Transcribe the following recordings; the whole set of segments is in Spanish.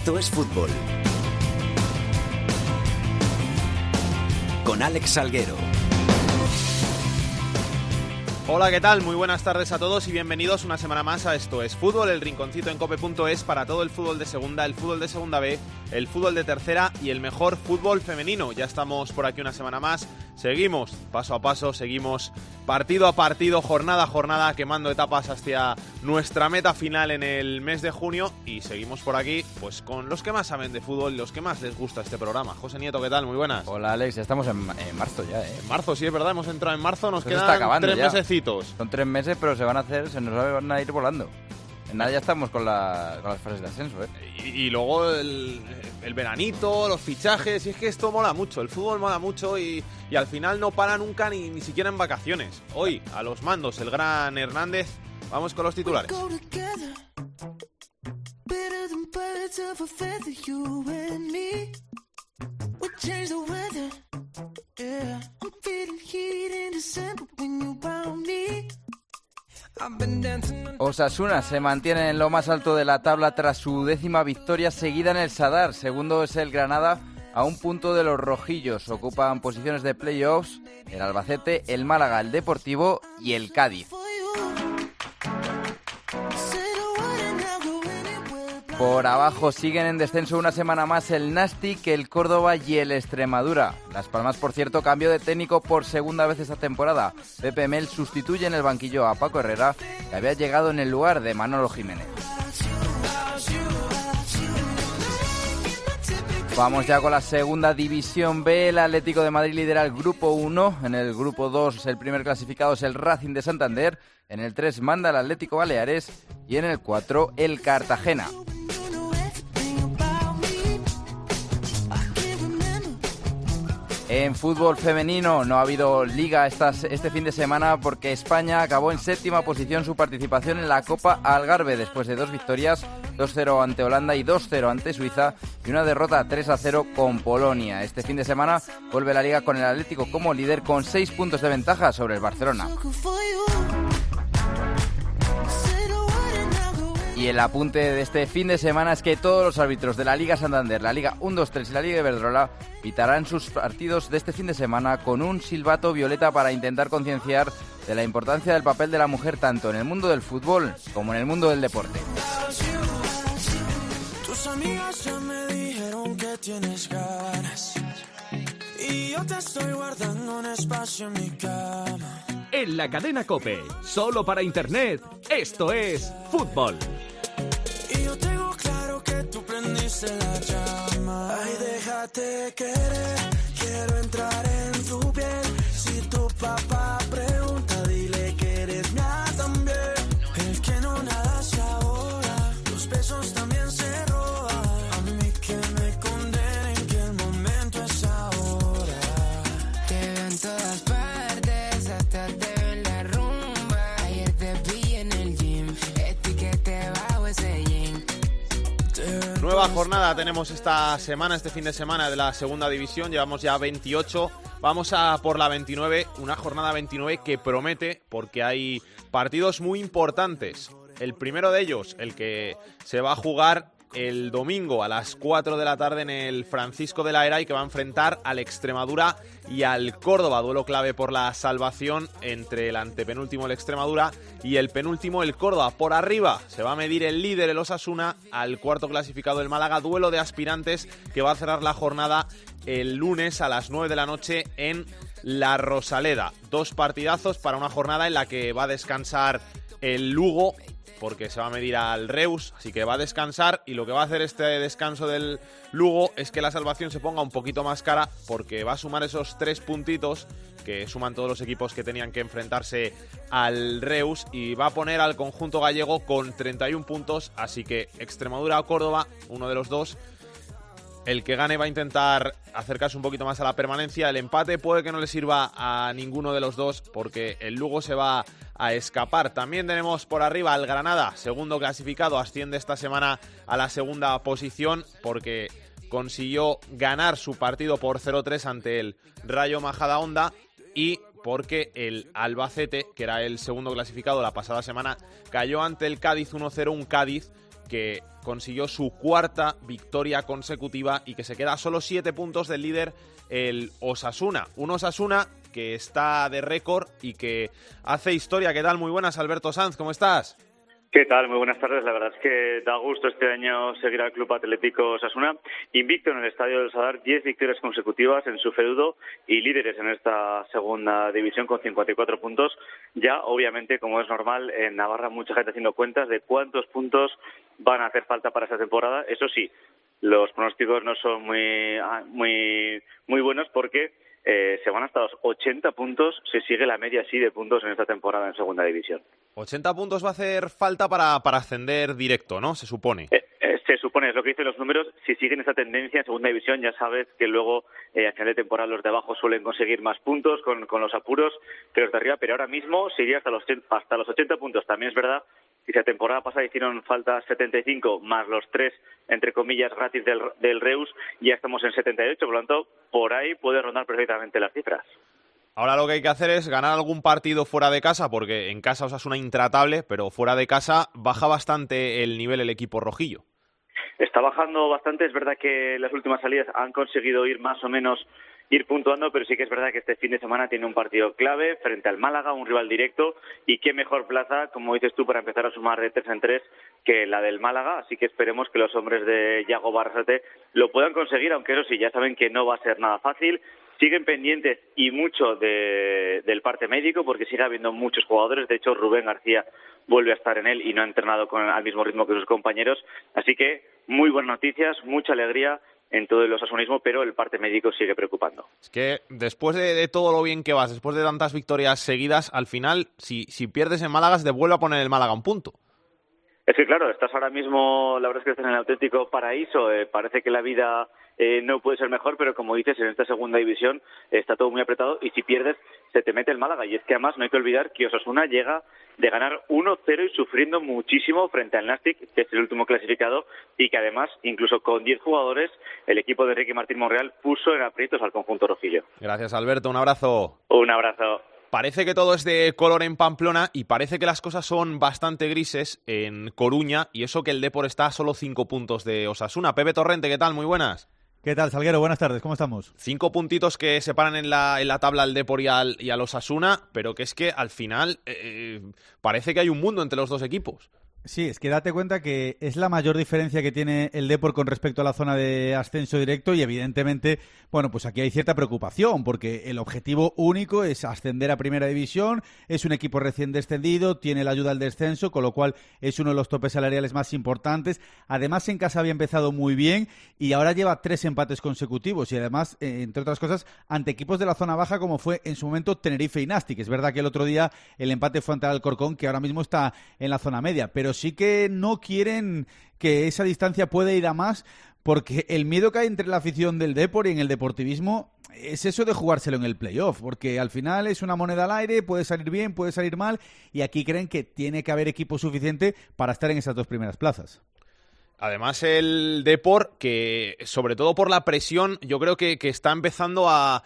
Esto es fútbol. Con Alex Salguero. Hola, ¿qué tal? Muy buenas tardes a todos y bienvenidos una semana más a Esto es Fútbol, el rinconcito en cope.es para todo el fútbol de segunda, el fútbol de segunda B, el fútbol de tercera y el mejor fútbol femenino. Ya estamos por aquí una semana más, seguimos paso a paso, seguimos partido a partido, jornada a jornada, quemando etapas hacia nuestra meta final en el mes de junio y seguimos por aquí pues con los que más saben de fútbol los que más les gusta este programa. José Nieto, ¿qué tal? Muy buenas. Hola Alex, ya estamos en, en marzo ya, ¿eh? En marzo, sí, es verdad, hemos entrado en marzo, nos quedan tres ya. mesecitos. Son tres meses, pero se van a hacer, se nos van a ir volando. En nada ya estamos con, la- con las fases de ascenso, ¿eh? Y, y luego el, el veranito, los fichajes, y es que esto mola mucho, el fútbol mola mucho y, y al final no para nunca ni, ni siquiera en vacaciones. Hoy, a los mandos, el gran Hernández, vamos con los titulares. Osasuna se mantiene en lo más alto de la tabla tras su décima victoria seguida en el Sadar. Segundo es el Granada a un punto de los rojillos. Ocupan posiciones de playoffs el Albacete, el Málaga, el Deportivo y el Cádiz. Por abajo siguen en descenso una semana más el Nastic, el Córdoba y el Extremadura. Las Palmas, por cierto, cambio de técnico por segunda vez esta temporada. Pepe Mel sustituye en el banquillo a Paco Herrera, que había llegado en el lugar de Manolo Jiménez. Vamos ya con la segunda división B. El Atlético de Madrid lidera el grupo 1. En el grupo 2 el primer clasificado es el Racing de Santander. En el 3 manda el Atlético Baleares. Y en el 4 el Cartagena. En fútbol femenino no ha habido liga este fin de semana porque España acabó en séptima posición su participación en la Copa Algarve después de dos victorias, 2-0 ante Holanda y 2-0 ante Suiza y una derrota 3-0 con Polonia. Este fin de semana vuelve la liga con el Atlético como líder con seis puntos de ventaja sobre el Barcelona. Y el apunte de este fin de semana es que todos los árbitros de la Liga Santander, la Liga 1-2-3 y la Liga Iberdrola pitarán sus partidos de este fin de semana con un silbato violeta para intentar concienciar de la importancia del papel de la mujer tanto en el mundo del fútbol como en el mundo del deporte. Tus amigas ya me dijeron que tienes ganas. Y yo te estoy guardando un espacio en mi cama. En la cadena Cope, solo para Internet, esto es fútbol. Y yo tengo claro que tú prendiste la llama. Ay, déjate querer. Quiero entrar en tu piel. Si tu papá pregunta, Jornada tenemos esta semana, este fin de semana de la segunda división. Llevamos ya 28. Vamos a por la 29, una jornada 29 que promete porque hay partidos muy importantes. El primero de ellos, el que se va a jugar el domingo a las 4 de la tarde en el Francisco de la Era y que va a enfrentar al Extremadura y al Córdoba. Duelo clave por la salvación entre el antepenúltimo el Extremadura y el penúltimo el Córdoba. Por arriba se va a medir el líder el Osasuna al cuarto clasificado el Málaga. Duelo de aspirantes que va a cerrar la jornada el lunes a las 9 de la noche en La Rosaleda. Dos partidazos para una jornada en la que va a descansar el Lugo porque se va a medir al Reus, así que va a descansar y lo que va a hacer este descanso del Lugo es que la salvación se ponga un poquito más cara porque va a sumar esos tres puntitos que suman todos los equipos que tenían que enfrentarse al Reus y va a poner al conjunto gallego con 31 puntos, así que Extremadura o Córdoba, uno de los dos, el que gane va a intentar acercarse un poquito más a la permanencia. El empate puede que no le sirva a ninguno de los dos porque el Lugo se va a escapar. También tenemos por arriba al Granada, segundo clasificado, asciende esta semana a la segunda posición porque consiguió ganar su partido por 0-3 ante el Rayo Majadahonda y porque el Albacete, que era el segundo clasificado la pasada semana, cayó ante el Cádiz 1-0, un Cádiz que consiguió su cuarta victoria consecutiva y que se queda a solo siete puntos del líder, el Osasuna. Un Osasuna que está de récord y que hace historia. ¿Qué tal? Muy buenas, Alberto Sanz, ¿cómo estás? ¿Qué tal? Muy buenas tardes. La verdad es que da gusto este año seguir al Club Atlético Osasuna, invicto en el Estadio del Sadar, 10 victorias consecutivas en su feudo y líderes en esta segunda división con 54 puntos. Ya, obviamente, como es normal, en Navarra mucha gente haciendo cuentas de cuántos puntos van a hacer falta para esta temporada. Eso sí, los pronósticos no son muy, ah, muy, muy buenos porque eh, se van hasta los 80 puntos, se sigue la media así de puntos en esta temporada en segunda división. 80 puntos va a hacer falta para, para ascender directo, ¿no? Se supone. Eh, eh, se supone, es lo que dicen los números, si siguen esta tendencia en segunda división, ya sabes que luego eh, a final de temporada los de abajo suelen conseguir más puntos con, con los apuros que los de arriba, pero ahora mismo sería hasta los, hasta los 80 puntos. También es verdad si la temporada pasada hicieron falta 75 más los tres, entre comillas, gratis del, del Reus, ya estamos en 78, por lo tanto, por ahí puede rondar perfectamente las cifras. Ahora lo que hay que hacer es ganar algún partido fuera de casa, porque en casa os una intratable, pero fuera de casa baja bastante el nivel el equipo rojillo. Está bajando bastante, es verdad que las últimas salidas han conseguido ir más o menos ir puntuando, pero sí que es verdad que este fin de semana tiene un partido clave frente al Málaga, un rival directo, y qué mejor plaza, como dices tú, para empezar a sumar de tres en tres que la del Málaga, así que esperemos que los hombres de Yago Barrasate lo puedan conseguir, aunque eso sí, ya saben que no va a ser nada fácil, siguen pendientes y mucho de, del parte médico porque sigue habiendo muchos jugadores. De hecho, Rubén García vuelve a estar en él y no ha entrenado con, al mismo ritmo que sus compañeros. Así que muy buenas noticias, mucha alegría en todo el osasunismo, pero el parte médico sigue preocupando. Es que después de, de, todo lo bien que vas, después de tantas victorias seguidas, al final, si, si pierdes en Málaga, te vuelve a poner el Málaga un punto. Es que claro, estás ahora mismo, la verdad es que estás en el auténtico paraíso, eh, parece que la vida eh, no puede ser mejor, pero como dices, en esta segunda división está todo muy apretado y si pierdes se te mete el Málaga. Y es que además no hay que olvidar que Osasuna llega de ganar 1-0 y sufriendo muchísimo frente al Nastic, que es el último clasificado, y que además, incluso con 10 jugadores, el equipo de Enrique Martín Monreal puso en aprietos al conjunto rojillo. Gracias, Alberto. Un abrazo. Un abrazo. Parece que todo es de color en Pamplona y parece que las cosas son bastante grises en Coruña y eso que el Depor está a solo cinco puntos de Osasuna. Pepe Torrente, ¿qué tal? Muy buenas. ¿Qué tal, Salguero? Buenas tardes, ¿cómo estamos? Cinco puntitos que separan en la, en la tabla al Depor y al, y pero que es que al final eh, parece que hay un mundo entre los dos equipos. Sí, es que date cuenta que es la mayor diferencia que tiene el Depor con respecto a la zona de ascenso directo y evidentemente, bueno, pues aquí hay cierta preocupación porque el objetivo único es ascender a primera división, es un equipo recién descendido, tiene la ayuda al descenso, con lo cual es uno de los topes salariales más importantes. Además, en casa había empezado muy bien y ahora lleva tres empates consecutivos y además, eh, entre otras cosas, ante equipos de la zona baja como fue en su momento Tenerife y Nastic. Es verdad que el otro día el empate fue ante Alcorcón, que ahora mismo está en la zona media, pero sí que no quieren que esa distancia pueda ir a más porque el miedo que hay entre la afición del Depor y en el deportivismo es eso de jugárselo en el playoff, porque al final es una moneda al aire, puede salir bien, puede salir mal, y aquí creen que tiene que haber equipo suficiente para estar en esas dos primeras plazas. Además, el Depor, que sobre todo por la presión, yo creo que, está empezando a,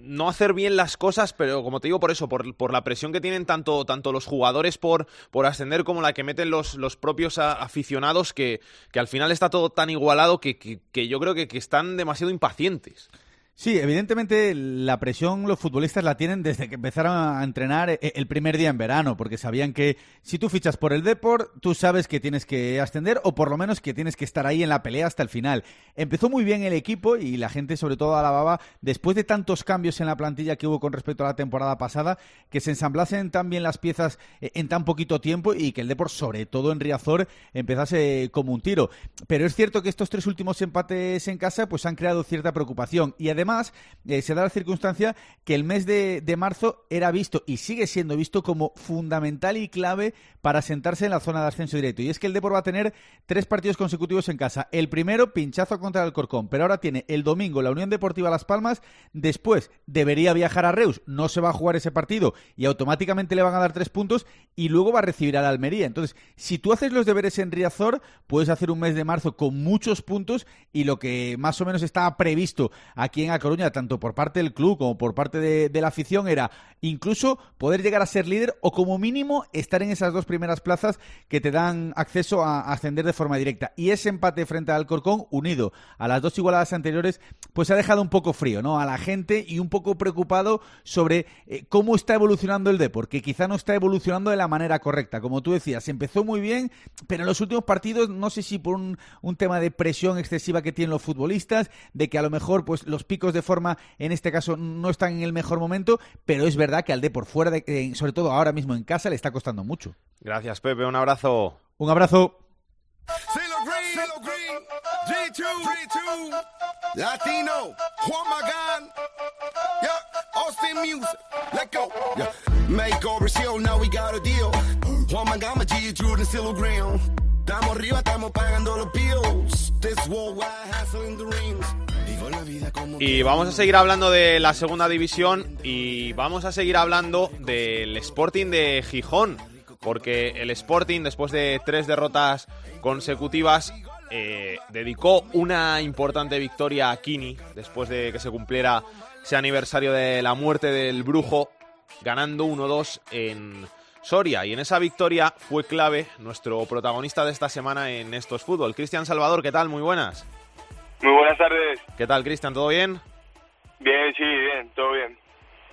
no hacer bien las cosas, pero como te digo, por eso, por, por la presión que tienen tanto, tanto los jugadores por, por ascender como la que meten los, los propios aficionados, que, que, al final está todo tan igualado que, que, que yo creo que están demasiado impacientes. Sí, evidentemente la presión los futbolistas la tienen desde que empezaron a entrenar eh, el primer día en verano, porque sabían que si tú fichas por el Deport, tú sabes que tienes que ascender o por lo menos que tienes que estar ahí en la pelea hasta el final. Empezó muy bien el equipo y la gente sobre todo alababa, después de tantos cambios en la plantilla que hubo con respecto a la temporada pasada, que se ensamblasen tan bien las piezas eh, en tan poquito tiempo y que el Deport, sobre todo en Riazor, empezase como un tiro. Pero es cierto que estos tres últimos empates en casa pues han creado cierta preocupación y además además eh, se da la circunstancia que el mes de, marzo era visto y sigue siendo visto como fundamental y clave para sentarse en la zona de ascenso directo. Y es que el Depor va a tener tres partidos consecutivos en casa. El primero, pinchazo contra el Corcón, pero ahora tiene el domingo la Unión Deportiva Las Palmas. Después debería viajar a Reus, no se va a jugar ese partido y automáticamente le van a dar tres puntos y luego va a recibir a la Almería. Entonces, si tú haces los deberes en Riazor, puedes hacer un mes de marzo con muchos puntos y lo que más o menos estaba previsto aquí en Coruña, tanto por parte del club como por parte de, la afición, era incluso poder llegar a ser líder o como mínimo estar en esas dos primeras plazas que te dan acceso a ascender de forma directa. Y ese empate frente al Alcorcón, unido a las dos igualadas anteriores, pues ha dejado un poco frío ¿no? a la gente y un poco preocupado sobre eh, cómo está evolucionando el deporte, que quizá no está evolucionando de la manera correcta. Como tú decías, empezó muy bien, pero en los últimos partidos, no sé si por un, un tema de presión excesiva que tienen los futbolistas, de que a lo mejor pues los picos de forma en este caso no están en el mejor momento, pero es verdad que al de por fuera, de, eh, sobre todo ahora mismo en casa, le está costando mucho. Gracias, Pepe. Un abrazo. Un abrazo. CeeLo Green, CeeLo Green, G2, G2, Latino, Juan Magán, yeah, Austin Music, let go, yeah. Make over seal, now we got a deal. Juan Magán, my G2, and CeeLo Green. Estamos arriba, estamos pagando los bills. This worldwide hustle in the rings. Y vamos a seguir hablando de la segunda división y vamos a seguir hablando del Sporting de Gijón, porque el Sporting, después de tres derrotas consecutivas, eh, dedicó una importante victoria a Kini, después de que se cumpliera ese aniversario de la muerte del brujo, ganando 1-2 en Soria. Y en esa victoria fue clave nuestro protagonista de esta semana en estos fútbol, Cristian Salvador. ¿Qué tal? Muy buenas. Muy buenas tardes. ¿Qué tal, Cristian? ¿Todo bien? Bien, sí, bien, todo bien.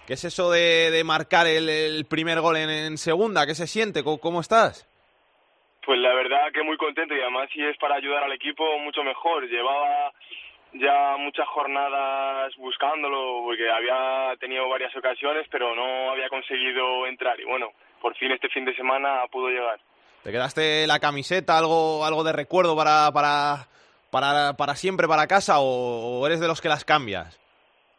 ¿Qué es eso de, de marcar el, el primer gol en, en segunda? ¿Qué se siente? ¿Cómo, cómo estás? Pues la verdad que muy contento y además si es para ayudar al equipo mucho mejor. Llevaba ya muchas jornadas buscándolo porque había tenido varias ocasiones pero no había conseguido entrar y bueno, por fin este fin de semana pudo llegar. ¿Te quedaste la camiseta, algo, algo de recuerdo para, para, para, para siempre para casa o, o eres de los que las cambias?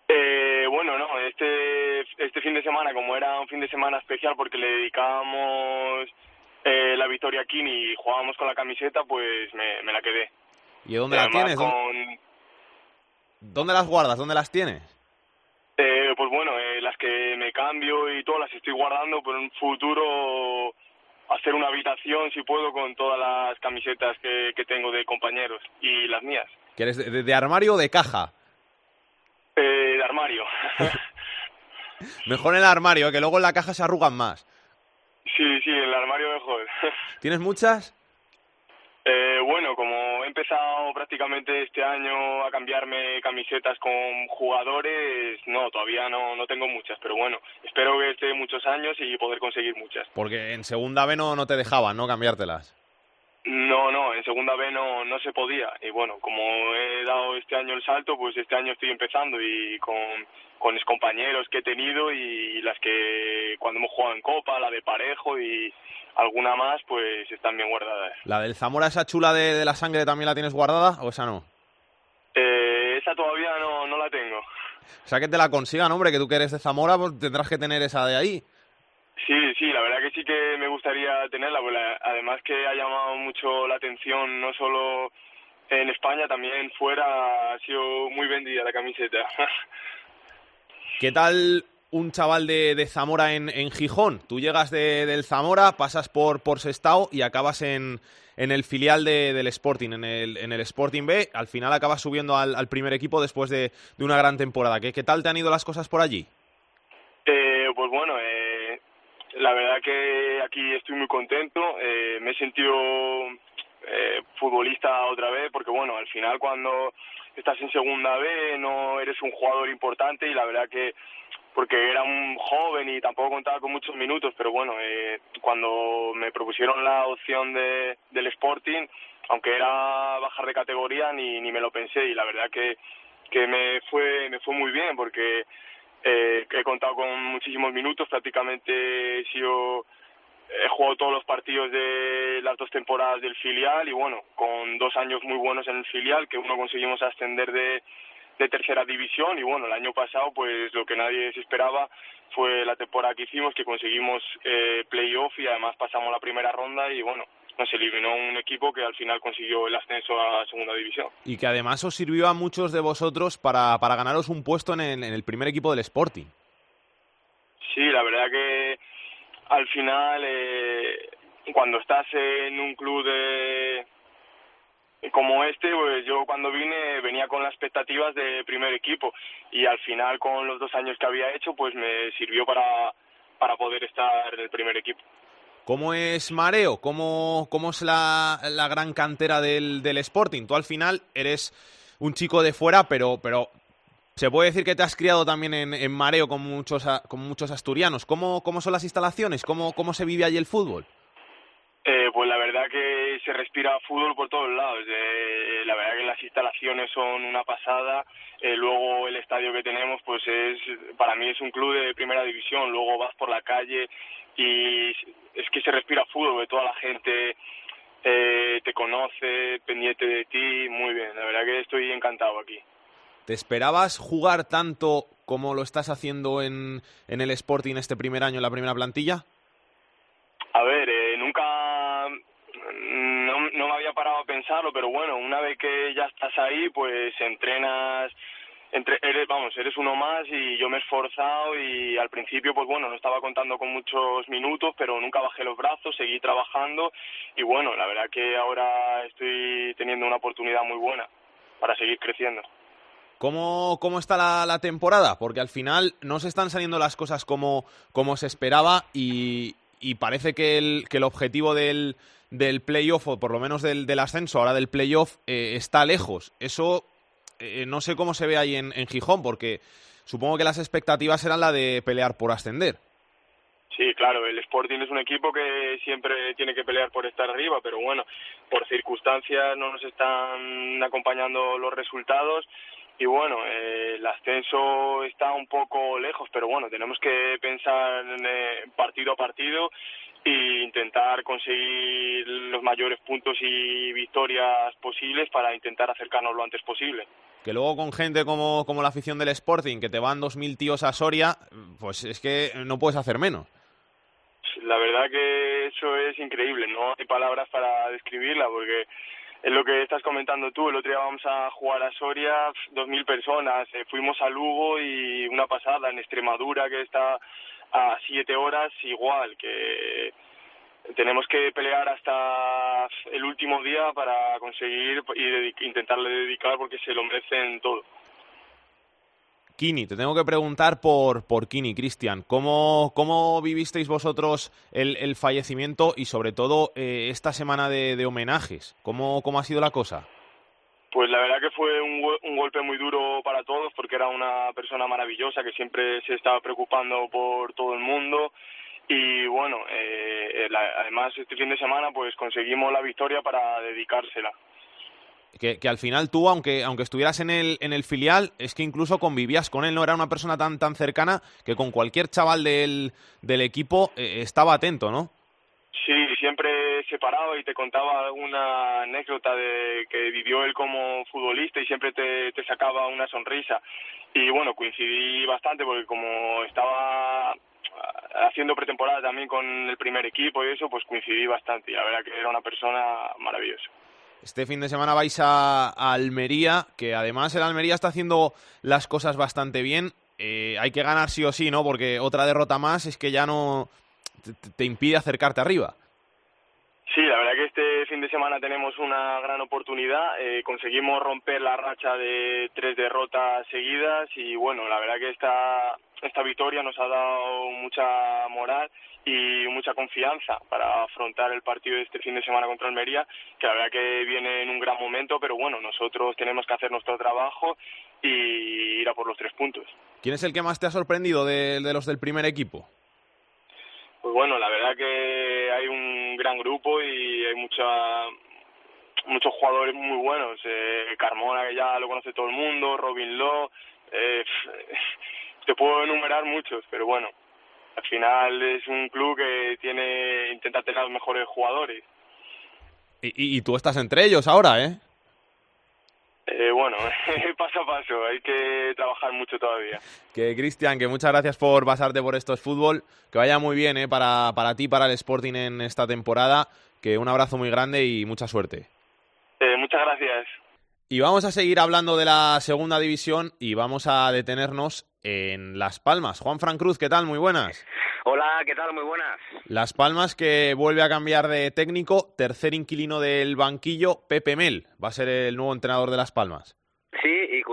Eh, bueno, no, este, este fin de semana, como era un fin de semana especial porque le dedicábamos eh, la victoria a Kini y jugábamos con la camiseta, pues me, me la quedé. ¿Y dónde la tienes? ¿Dó- con- ¿Dónde las guardas? ¿Dónde las tienes? Eh, pues bueno, eh, las que me cambio y todas las estoy guardando, en un futuro hacer una habitación, si puedo, con todas las camisetas que, que tengo de compañeros y las mías. ¿Que eres de, de- de armario o de caja? Eh, de armario. Mejor en el armario, que luego en la caja se arrugan más. sí, sí, en el armario mejor. ¿Tienes muchas? Eh, bueno, como he empezado prácticamente este año a cambiarme camisetas con jugadores, no, todavía no, no tengo muchas, pero bueno, espero que esté muchos años y poder conseguir muchas. Porque en segunda B no, no te dejaban, ¿no? Cambiártelas. No, no, en segunda B no, no se podía. Y bueno, como he dado este año el salto, pues este año estoy empezando y con, con mis compañeros que he tenido y las que cuando hemos jugado en Copa, la de Parejo y alguna más, pues están bien guardadas. ¿La del Zamora, esa chula de, de la sangre, también la tienes guardada o esa no? Eh, esa todavía no, no la tengo. O sea, que te la consigan, hombre, que tú que eres de Zamora, pues tendrás que tener esa de ahí. Sí, sí, la verdad que sí que me gustaría tenerla, porque además que ha llamado mucho la atención, no solo en España, también fuera ha sido muy vendida la camiseta. ¿Qué tal un chaval de, de Zamora en, en Gijón? Tú llegas de- del Zamora, pasas por, por Sestao y acabas en, en el filial de- del Sporting, en el, en el Sporting B. Al final acabas subiendo al, al primer equipo después de, de una gran temporada. ¿Qué, ¿Qué tal te han ido las cosas por allí? Eh, pues bueno, la verdad que aquí estoy muy contento. eh, me he sentido eh, futbolista otra vez porque bueno, al final cuando estás en segunda B no eres un jugador importante y la verdad que porque era un joven y tampoco contaba con muchos minutos, pero bueno, eh, cuando me propusieron la opción de, del Sporting, aunque era bajar de categoría, ni, ni me lo pensé y la verdad que, que me fue me fue muy bien porque eh, he contado con muchísimos minutos, prácticamente he sido he jugado todos los partidos de las dos temporadas del filial y bueno, con dos años muy buenos en el filial, que uno conseguimos ascender de, de tercera división y bueno, el año pasado pues lo que nadie se esperaba fue la temporada que hicimos, que conseguimos eh, playoff y además pasamos la primera ronda y bueno, nos eliminó un equipo que al final consiguió el ascenso a segunda división. Y que además os sirvió a muchos de vosotros para, para ganaros un puesto en el, en el primer equipo del Sporting. Sí, la verdad que al final, eh, cuando estás en un club de, como este, pues yo cuando vine venía con las expectativas de primer equipo y al final con los dos años que había hecho, pues me sirvió para, para poder estar en el primer equipo. ¿Cómo es Mareo? ¿Cómo, cómo es la, la gran cantera del, del Sporting? Tú al final eres un chico de fuera, pero, pero se puede decir que te has criado también en, en Mareo con muchos, con muchos asturianos. ¿Cómo, ¿Cómo son las instalaciones? ¿Cómo, ¿Cómo se vive allí el fútbol? Eh, pues la verdad que se respira fútbol por todos lados. Eh, la verdad que las instalaciones son una pasada. Eh, luego el estadio que tenemos, pues es para mí es un club de primera división. Luego vas por la calle y es que se respira fútbol. Que toda la gente eh, te conoce, pendiente de ti. Muy bien. La verdad que estoy encantado aquí. ¿Te esperabas jugar tanto como lo estás haciendo en, en el Sporting este primer año en la primera plantilla? A ver, eh, nunca no, me había parado a pensarlo, pero bueno, una vez que ya estás ahí, pues entrenas, entre, eres, vamos, eres uno más y yo me he esforzado y al principio, pues bueno, no estaba contando con muchos minutos, pero nunca bajé los brazos, seguí trabajando y bueno, la verdad que ahora estoy teniendo una oportunidad muy buena para seguir creciendo. ¿Cómo, cómo está la, la temporada? Porque al final no se están saliendo las cosas como, como se esperaba y, y parece que el, que el objetivo del, del playoff, o por lo menos del, del ascenso, ahora del playoff, eh, está lejos. Eso eh, no sé cómo se ve ahí en, Gijón, porque supongo que las expectativas eran la de pelear por ascender. Sí, claro, el Sporting es un equipo que siempre tiene que pelear por estar arriba, pero bueno, por circunstancias no nos están acompañando los resultados y bueno, eh, el ascenso está un poco lejos, pero bueno, tenemos que pensar en, eh, partido a partido e intentar conseguir los mayores puntos y victorias posibles para intentar acercarnos lo antes posible. Que luego con gente como, como la afición del Sporting, que te van dos mil tíos a Soria, pues es que no puedes hacer menos. La verdad que eso es increíble, no hay palabras para describirla porque es lo que estás comentando tú. El otro día vamos a jugar a Soria, dos mil personas, eh, fuimos a Lugo y una pasada en Extremadura que está a siete horas igual, que tenemos que pelear hasta el último día para conseguir y intentarle dedicar porque se lo merecen todo. Kini, te tengo que preguntar por, por Kini, Cristian. ¿Cómo, ¿Cómo vivisteis vosotros el, el fallecimiento y sobre todo eh, esta semana de, de homenajes? ¿Cómo, ¿Cómo ha sido la cosa? Pues la verdad que fue un, un golpe muy duro para todos porque era una persona maravillosa que siempre se estaba preocupando por todo el mundo y bueno, eh, eh, la- además este fin de semana pues conseguimos la victoria para dedicársela. Que, que al final tú, aunque, aunque estuvieras en el, en el filial, es que incluso convivías con él, no era una persona tan, tan cercana que con cualquier chaval del, del equipo eh, estaba atento, ¿no? Sí, siempre se paraba y te contaba alguna anécdota de que vivió él como futbolista y siempre te, te sacaba una sonrisa. Y bueno, coincidí bastante porque como estaba haciendo pretemporada también con el primer equipo y eso, pues coincidí bastante. Y la verdad que era una persona maravillosa. Este fin de semana vais a, a Almería, que además el Almería está haciendo las cosas bastante bien. Eh, hay que ganar sí o sí, ¿no? Porque otra derrota más es que ya no te, te impide acercarte arriba. Sí, la verdad que este fin de semana tenemos una gran oportunidad. Eh, conseguimos romper la racha de tres derrotas seguidas y bueno, la verdad que esta, esta victoria nos ha dado mucha moral y mucha confianza para afrontar el partido de este fin de semana contra Almería, que la verdad que viene en un gran momento, pero bueno, nosotros tenemos que hacer nuestro trabajo y ir a por los tres puntos. ¿Quién es el que más te ha sorprendido de, de los del primer equipo? Pues bueno, la verdad que hay un gran grupo y hay mucha muchos jugadores muy buenos. Eh, Carmona, que ya lo conoce todo el mundo, Robin Law, eh, te puedo enumerar muchos, pero bueno, al final es un club que tiene intenta tener los mejores jugadores. Y, y- y tú estás entre ellos ahora, ¿eh? Eh, bueno, paso a paso, hay que trabajar mucho todavía. Que Cristian, que muchas gracias por pasarte por estos fútbol. Que vaya muy bien ¿eh? para, para ti, para el Sporting en esta temporada. Que un abrazo muy grande y mucha suerte. Eh, muchas gracias. Y vamos a seguir hablando de la segunda división y vamos a detenernos en Las Palmas. Juan Fran Cruz, ¿qué tal? Muy buenas. Hola, ¿qué tal? Muy buenas. Las Palmas que vuelve a cambiar de técnico, tercer inquilino del banquillo, Pepe Mel, va a ser el nuevo entrenador de Las Palmas.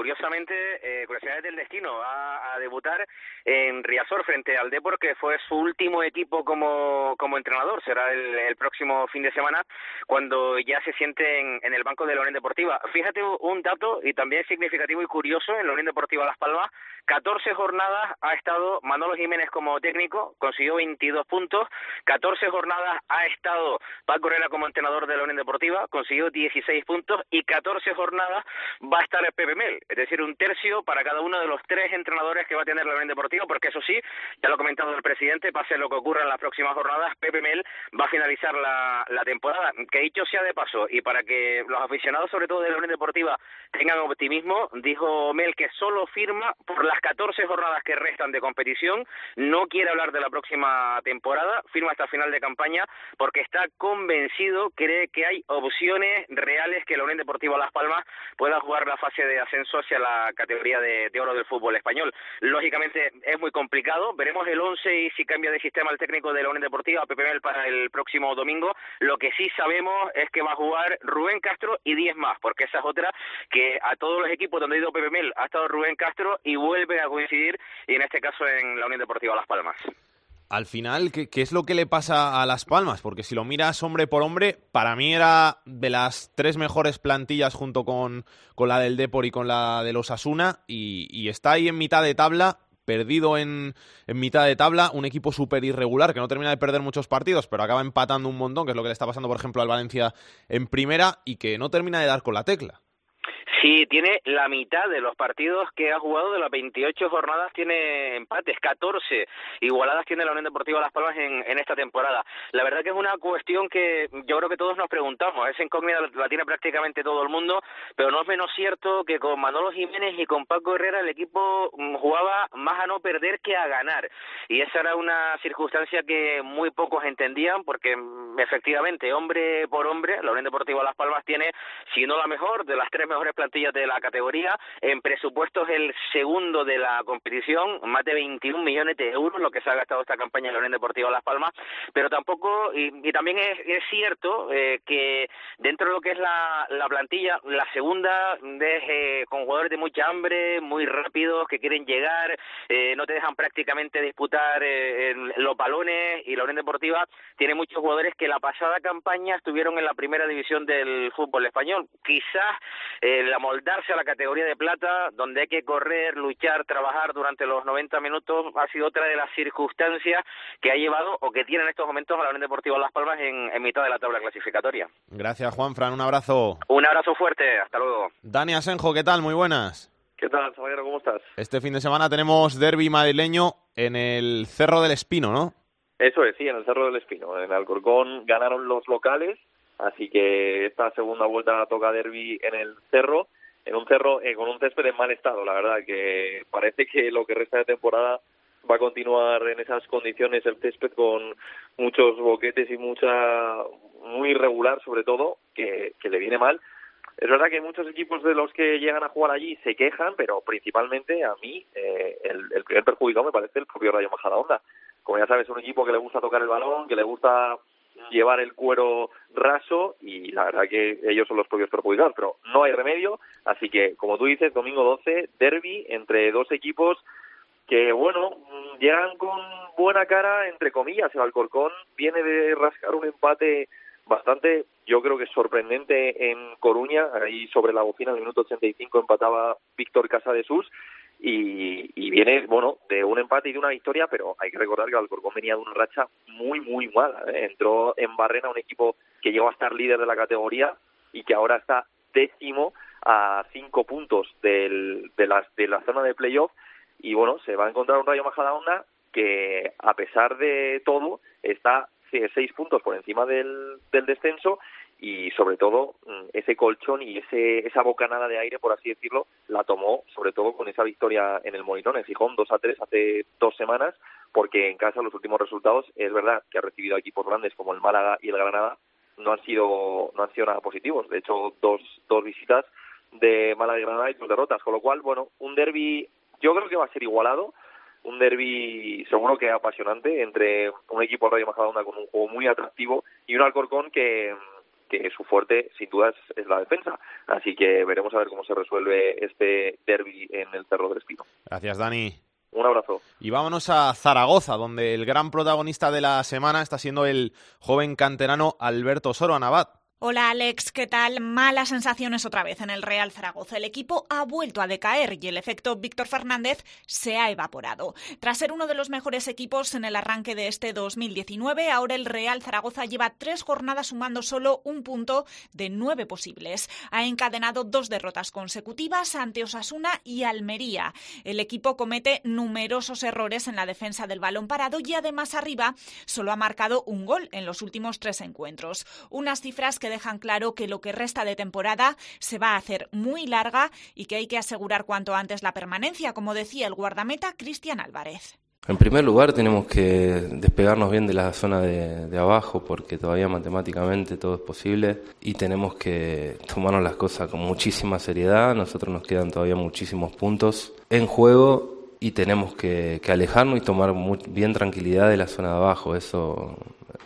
Curiosamente, eh, curiosidades del destino, va a debutar en Riazor frente al Depor, que fue su último equipo como, como entrenador. Será el, el próximo fin de semana cuando ya se siente en, en el banco de la Unión Deportiva. Fíjate un dato y también significativo y curioso en la Unión Deportiva Las Palmas. 14 jornadas ha estado Manolo Jiménez como técnico, consiguió 22 puntos. 14 jornadas ha estado Paco Herrera como entrenador de la Unión Deportiva, consiguió 16 puntos. Y 14 jornadas va a estar el Pepe Mel, es decir, un tercio para cada uno de los tres entrenadores que va a tener la Unión Deportiva, porque eso sí, ya lo ha comentado el presidente, pase lo que ocurra en las próximas jornadas, Pepe Mel va a finalizar la, la temporada. Que dicho sea de paso, y para que los aficionados, sobre todo de la Unión Deportiva, tengan optimismo, dijo Mel que solo firma por las 14 jornadas que restan de competición, no quiere hablar de la próxima temporada, firma hasta final de campaña, porque está convencido, cree que hay opciones reales que la Unión Deportiva Las Palmas pueda jugar la fase de ascenso hacia la categoría de, oro del fútbol español. Lógicamente es muy complicado, veremos el 11 y si cambia de sistema el técnico de la Unión Deportiva, Pepe Mel, para el próximo domingo. Lo que sí sabemos es que va a jugar Rubén Castro y 10 más, porque esa es otra que a todos los equipos donde ha ido Pepe Mel ha estado Rubén Castro y vuelve a coincidir, y en este caso en la Unión Deportiva Las Palmas. Al final, ¿qué, ¿qué, es lo que le pasa a Las Palmas? Porque si lo miras hombre por hombre, para mí era de las tres mejores plantillas junto con, con la del Depor y con la de los Asuna, y, y está ahí en mitad de tabla, perdido en, en mitad de tabla, un equipo súper irregular que no termina de perder muchos partidos, pero acaba empatando un montón, que es lo que le está pasando, por ejemplo, al Valencia en primera, y que no termina de dar con la tecla. Sí, tiene la mitad de los partidos que ha jugado de las 28 jornadas, tiene empates, 14 igualadas tiene la Unión Deportiva Las Palmas en, esta temporada. La verdad que es una cuestión que yo creo que todos nos preguntamos, esa incógnita la tiene prácticamente todo el mundo, pero no es menos cierto que con Manolo Jiménez y con Paco Herrera el equipo jugaba más a no perder que a ganar. Y esa era una circunstancia que muy pocos entendían, porque efectivamente, hombre por hombre, la Unión Deportiva Las Palmas tiene, si no la mejor, de las tres mejores plantillas de la categoría. En presupuestos el segundo de la competición, más de 21 millones de euros lo que se ha gastado esta campaña en la Unión Deportiva Las Palmas. Pero tampoco, y, y también es, es cierto eh, que dentro de lo que es la, la plantilla, la segunda es eh, con jugadores de mucha hambre, muy rápidos, que quieren llegar, eh, no te dejan prácticamente disputar eh, los balones y la Unión Deportiva tiene muchos jugadores que la pasada campaña estuvieron en la primera división del fútbol español. Quizás eh, la moldarse a la categoría de plata, donde hay que correr, luchar, trabajar durante los 90 minutos, ha sido otra de las circunstancias que ha llevado o que tiene en estos momentos a la Unión Deportiva Las Palmas en, en mitad de la tabla clasificatoria. Gracias, Juan Fran. Un abrazo. Un abrazo fuerte. Hasta luego. Dani Asenjo, ¿qué tal? Muy buenas. ¿Qué tal, Saballero? ¿Cómo estás? Este fin de semana tenemos derby madrileño en el Cerro del Espino, ¿no? Eso es, sí, en el Cerro del Espino. En Alcorcón ganaron los locales, así que esta segunda vuelta toca derby en el Cerro, en un cerro eh, con un césped en mal estado, la verdad, que parece que lo que resta de temporada va a continuar en esas condiciones el césped con muchos boquetes y mucha muy irregular sobre todo que, que le viene mal es verdad que muchos equipos de los que llegan a jugar allí se quejan, pero principalmente a mí eh, el, el, primer perjudicado me parece el propio Rayo Majadahonda. Como ya sabes, un equipo que le gusta tocar el balón, que le gusta llevar el cuero raso y la verdad que ellos son los propios perjudicados, pero no hay remedio, así que como tú dices, domingo 12, derby entre dos equipos que bueno, llegan con buena cara, entre comillas, el Alcorcón viene de rascar un empate bastante, yo creo que sorprendente en Coruña, ahí sobre la bocina en el minuto 85 empataba Víctor Casadesús y, y viene, bueno, de un empate y de una victoria, pero hay que recordar que Alcorcón venía de una racha muy, muy mala. ¿eh? Entró en Barrena un equipo que llegó a estar líder de la categoría y que ahora está décimo a cinco puntos del, de, la, de la zona de playoff y bueno, se va a encontrar un Rayo Majadahonda que a pesar de todo está seis puntos por encima del, del descenso y sobre todo ese colchón y ese, esa bocanada de aire, por así decirlo, la tomó sobre todo con esa victoria en el Molinón, en Gijón, 2 a 3 hace dos semanas, porque en casa los últimos resultados, es verdad que ha recibido equipos grandes como el Málaga y el Granada, no han sido, no han sido nada positivos. De hecho, dos, dos visitas de Málaga y Granada y sus derrotas. Con lo cual, bueno, un derby yo creo que va a ser igualado, un derby seguro que apasionante entre un equipo Rayo Majadahonda con un juego muy atractivo y un Alcorcón que que su fuerte sin duda es, la defensa. Así que veremos a ver cómo se resuelve este derby en el Cerro del Espino. Gracias, Dani. Un abrazo. Y vámonos a Zaragoza, donde el gran protagonista de la semana está siendo el joven canterano Alberto Soro Anabat. Hola Alex, ¿qué tal? Malas sensaciones otra vez en el Real Zaragoza. El equipo ha vuelto a decaer y el efecto Víctor Fernández se ha evaporado. Tras ser uno de los mejores equipos en el arranque de este 2019, ahora el Real Zaragoza lleva tres jornadas sumando solo un punto de nueve posibles. Ha encadenado dos derrotas consecutivas ante Osasuna y Almería. El equipo comete numerosos errores en la defensa del balón parado y además arriba solo ha marcado un gol en los últimos tres encuentros. Unas cifras que dejan claro que lo que resta de temporada se va a hacer muy larga y que hay que asegurar cuanto antes la permanencia, como decía el guardameta Cristian Álvarez. En primer lugar, tenemos que despegarnos bien de la zona de, abajo porque todavía matemáticamente todo es posible y tenemos que tomarnos las cosas con muchísima seriedad. Nosotros nos quedan todavía muchísimos puntos en juego y tenemos que, que alejarnos y tomar muy, bien tranquilidad de la zona de abajo. Eso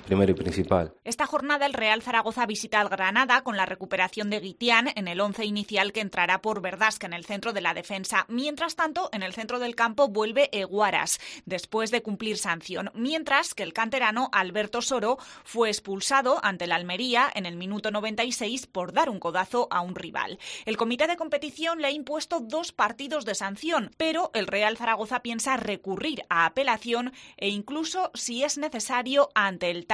primero y principal. Esta jornada el Real Zaragoza visita al Granada con la recuperación de Guitián en el once inicial que entrará por Verdasca en el centro de la defensa. Mientras tanto, en el centro del campo vuelve Eguaras después de cumplir sanción, mientras que el canterano Alberto Soro fue expulsado ante la Almería en el minuto 96 por dar un codazo a un rival. El comité de competición le ha impuesto dos partidos de sanción, pero el Real Zaragoza piensa recurrir a apelación e incluso, si es necesario, ante el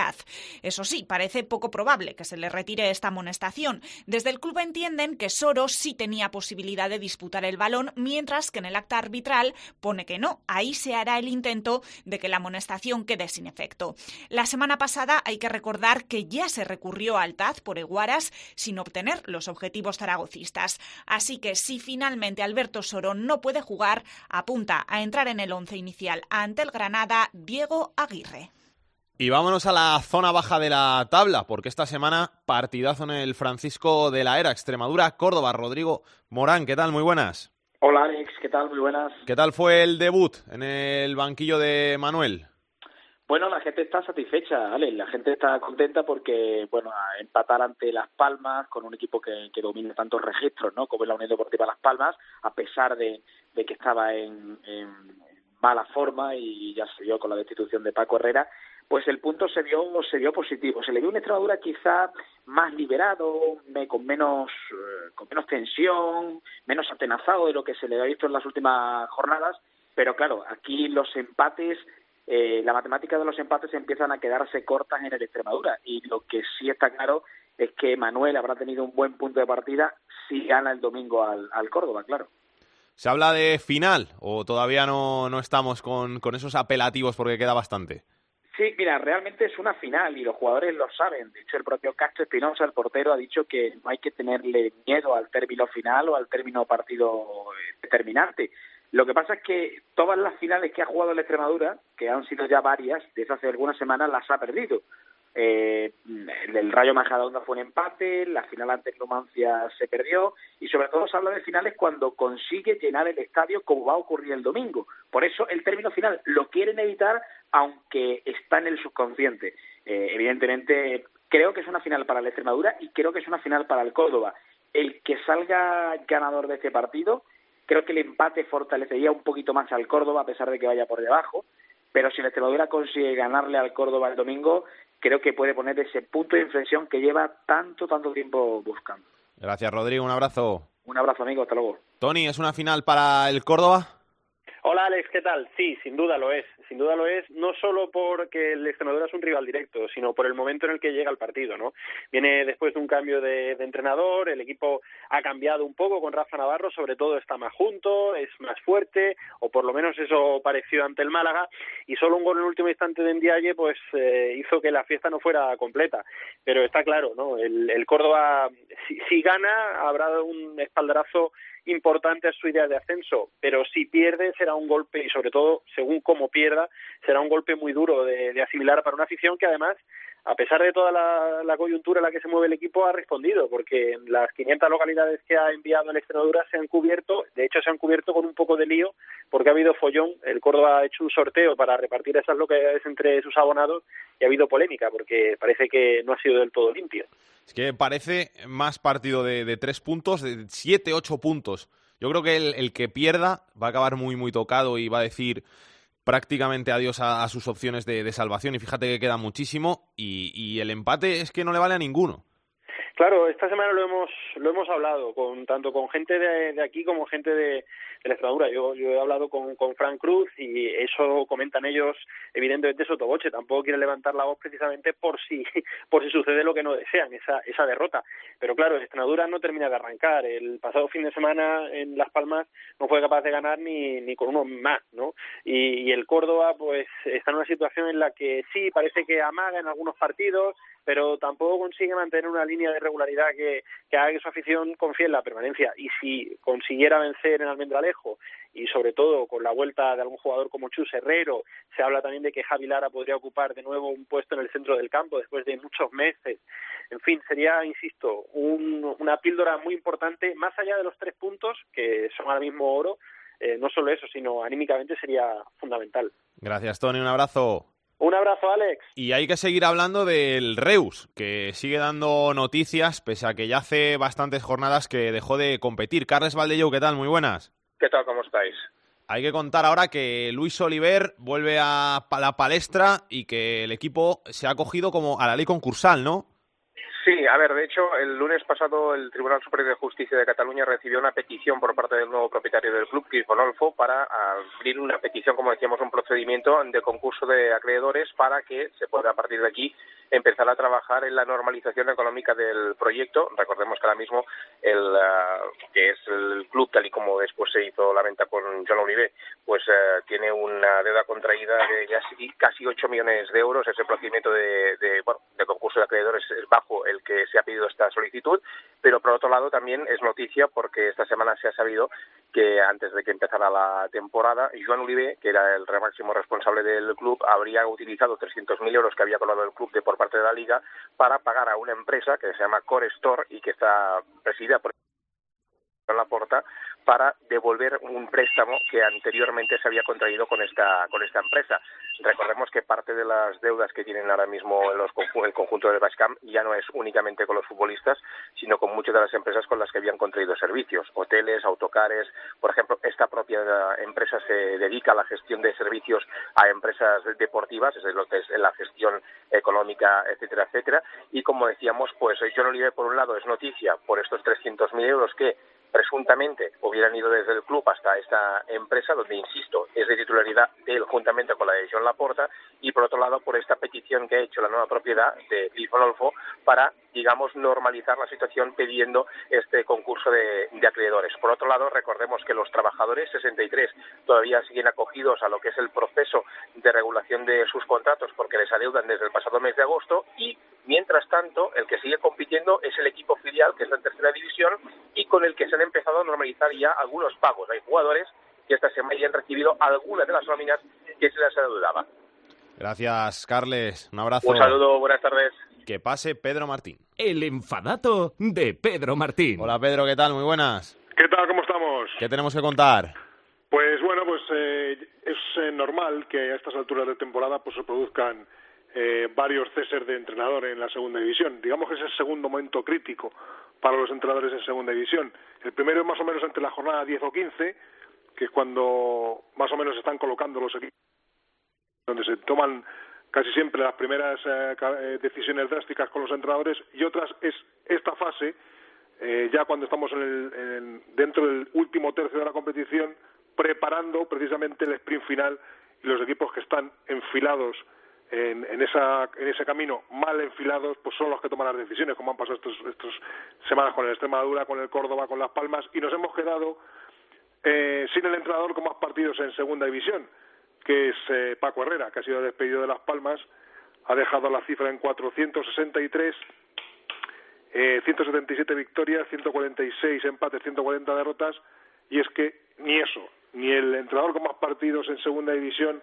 Eso sí, parece poco probable que se le retire esta amonestación. Desde el club entienden que Soro sí tenía posibilidad de disputar el balón, mientras que en el acta arbitral pone que no. Ahí se hará el intento de que la amonestación quede sin efecto. La semana pasada hay que recordar que ya se recurrió al TAZ por Eguaras sin obtener los objetivos zaragocistas. Así que si finalmente Alberto Soro no puede jugar, apunta a entrar en el once inicial ante el Granada Diego Aguirre. Y vámonos a la zona baja de la tabla, porque esta semana partidazo en el Francisco de la Era, Extremadura, Córdoba. Rodrigo Morán, ¿qué tal? Muy buenas. Hola Alex, ¿qué tal? Muy buenas. ¿Qué tal fue el debut en el banquillo de Manuel? Bueno, la gente está satisfecha, Alex. La gente está contenta porque, bueno, empatar ante Las Palmas con un equipo que, que domina tantos registros, ¿no? Como es la Unión Deportiva Las Palmas, a pesar de, de que estaba en, en mala forma y ya se vio con la destitución de Paco Herrera, pues el punto se vio se vio positivo. Se le vio una Extremadura quizá más liberado, con menos eh, con menos tensión, menos atenazado de lo que se le ha visto en las últimas jornadas. Pero claro, aquí los empates, eh, la matemática de los empates empiezan a quedarse cortas en el Extremadura. Y lo que sí está claro es que Manuel habrá tenido un buen punto de partida si gana el domingo al, al Córdoba, claro. ¿Se habla de final o todavía no, no estamos con, con esos apelativos porque queda bastante? Sí, mira, realmente es una final y los jugadores lo saben. De hecho, el propio Castro Espinosa, el portero, ha dicho que no hay que tenerle miedo al término final o al término partido determinante. Lo que pasa es que todas las finales que ha jugado la Extremadura, que han sido ya varias, desde hace algunas semanas las ha perdido. Eh, el Rayo Majadahonda fue un empate, la final ante el Numancia se perdió y sobre todo se habla de finales cuando consigue llenar el estadio como va a ocurrir el domingo. Por eso el término final lo quieren evitar aunque está en el subconsciente. Eh, evidentemente creo que es una final para la Extremadura y creo que es una final para el Córdoba. El que salga ganador de este partido, creo que el empate fortalecería un poquito más al Córdoba a pesar de que vaya por debajo, pero si la Extremadura consigue ganarle al Córdoba el domingo, creo que puede poner ese punto de inflexión que lleva tanto, tanto tiempo buscando. Gracias, Rodrigo. Un abrazo. Un abrazo, amigo. Hasta luego. Tony, ¿es una final para el Córdoba? Hola Alex, ¿qué tal? Sí, sin duda lo es. Sin duda lo es, no solo porque el Extremadura es un rival directo, sino por el momento en el que llega el partido, ¿no? Viene después de un cambio de, de, entrenador, el equipo ha cambiado un poco con Rafa Navarro, sobre todo está más junto, es más fuerte, o por lo menos eso pareció ante el Málaga, y solo un gol en el último instante de Ndiaye, pues eh, hizo que la fiesta no fuera completa. Pero está claro, ¿no? El, el Córdoba, si, si gana, habrá un espaldarazo importante a su idea de ascenso, pero si pierde será un golpe y sobre todo según cómo pierda será un golpe muy duro de, de, asimilar para una afición que además a pesar de toda la, coyuntura en la que se mueve el equipo, ha respondido, porque las 500 localidades que ha enviado en Extremadura se han cubierto, de hecho se han cubierto con un poco de lío, porque ha habido follón, el Córdoba ha hecho un sorteo para repartir esas localidades entre sus abonados y ha havido polémica, porque parece que no ha sido del todo limpio. Es que parece más partido de, de tres puntos, de siete, ocho puntos. Yo creo que el, el que pierda va a acabar muy, muy tocado y va a decir prácticamente adiós a, a sus opciones de, de salvación. Y fíjate que queda muchísimo y, y el empate es que no le vale a ninguno. Claro, esta semana lo hemos lo hemos hablado con tanto con gente de, aquí como gente de, de la Extremadura. Yo, yo he hablado con, con Frank Cruz y eso comentan ellos, evidentemente sotoboche. Tampoco quieren levantar la voz precisamente por si por si sucede lo que no desean, esa esa derrota. Pero claro, Extremadura no termina de arrancar. El pasado fin de semana en Las Palmas no fue capaz de ganar ni ni con uno más, ¿no? Y, y el Córdoba pues está en una situación en la que sí parece que amaga en algunos partidos pero tampoco consigue mantener una línea de regularidad que, haga que su afición confíe en la permanencia. Y si consiguiera vencer en Almendralejo y sobre todo con la vuelta de algún jugador como Chus Herrero, se habla también de que Javi Lara podría ocupar de nuevo un puesto en el centro del campo después de muchos meses. En fin, sería, insisto, un, una píldora muy importante, más allá de los tres puntos, que son ahora mismo oro, eh, no solo eso, sino anímicamente sería fundamental. Gracias, Tony. Un abrazo. Un abrazo, Alex. Y hay que seguir hablando del Reus, que sigue dando noticias, pese a que ya hace bastantes jornadas que dejó de competir. Carles Valdellou, ¿qué tal? Muy buenas. ¿Qué tal? ¿Cómo estáis? Hay que contar ahora que Luis Oliver vuelve a la palestra y que el equipo se ha acogido como a la ley concursal, ¿no? Sí, a ver, de hecho, el lunes pasado el Tribunal Superior de Justicia de Cataluña recibió una petición por parte del nuevo propietario del club, Olfo, para abrir una petición, como decíamos, un procedimiento de concurso de acreedores para que se pueda a partir de aquí empezar a trabajar en la normalización económica del proyecto. Recordemos que ahora mismo el uh, que es el club, tal y como después se hizo la venta con John Olive, pues uh, tiene una deuda contraída de casi, casi 8 millones de euros. Ese procedimiento de, bueno, de concurso de acreedores es bajo el que se ha pedido esta solicitud, pero por otro lado también es noticia porque esta semana se ha sabido que antes de que empezara la temporada, Joan Uribe, que era el máximo responsable del club, habría utilizado 300.000 euros que había colado el club de por parte de la liga para pagar a una empresa que se llama Core Store y que está presidida por la porta para devolver un préstamo que anteriormente se había contraído con esta con esta empresa. Recordemos que parte de las deudas que tienen ahora mismo en los, el conjunto del Bascam ya no es únicamente con los futbolistas, sino con muchas de las empresas con las que habían contraído servicios, hoteles, autocares. Por ejemplo, esta propia empresa se dedica a la gestión de servicios a empresas deportivas, es lo que es la gestión económica, etcétera, etcétera. Y como decíamos, pues John Oliver, por un lado, es noticia por estos 300.000 euros que presuntamente hubieran ido desde el club hasta esta empresa, donde, insisto, es de titularidad de él juntamente con la de John Laporta, y por otro lado por esta petición que ha hecho la nueva propiedad de Olfo para, digamos, normalizar la situación pidiendo este concurso de, acreedores. Por otro lado, recordemos que los trabajadores 63 todavía siguen acogidos a lo que es el proceso de regulación de sus contratos porque les adeudan desde el pasado mes de agosto y, mientras tanto, el que sigue compitiendo es el equipo filial, que es la tercera división, y con el que se empezado a normalizar ya algunos pagos. Hay jugadores que esta semana ya han recibido algunas de las nóminas que se les adeudaba. Gracias, Carles. Un abrazo. Un saludo, buenas tardes. Que pase Pedro Martín. El enfadato de Pedro Martín. Hola, Pedro, ¿qué tal? Muy buenas. ¿Qué tal? ¿Cómo estamos? ¿Qué tenemos que contar? Pues bueno, pues eh, es eh, normal que a estas alturas de temporada pues se produzcan eh, varios ceses de entrenador en la segunda división. Digamos que es el segundo momento crítico para los entrenadores en segunda división. El primero es más o menos entre la jornada 10 o 15, que es cuando más o menos están colocando los equipos, donde se toman casi siempre las primeras eh, decisiones drásticas con los entrenadores, y otras es esta fase, eh, ya cuando estamos en el, en, dentro del último tercio de la competición, preparando precisamente el sprint final y los equipos que están enfilados en, en, esa, en ese camino mal enfilados, pues son los que toman las decisiones, como han pasado estos, estos semanas con el Extremadura, con el Córdoba, con Las Palmas, y nos hemos quedado eh, sin el entrenador con más partidos en segunda división, que es eh, Paco Herrera, que ha sido despedido de Las Palmas, ha dejado la cifra en 463, eh, 177 victorias, 146 empates, 140 derrotas, y es que ni eso, ni el entrenador con más partidos en segunda división,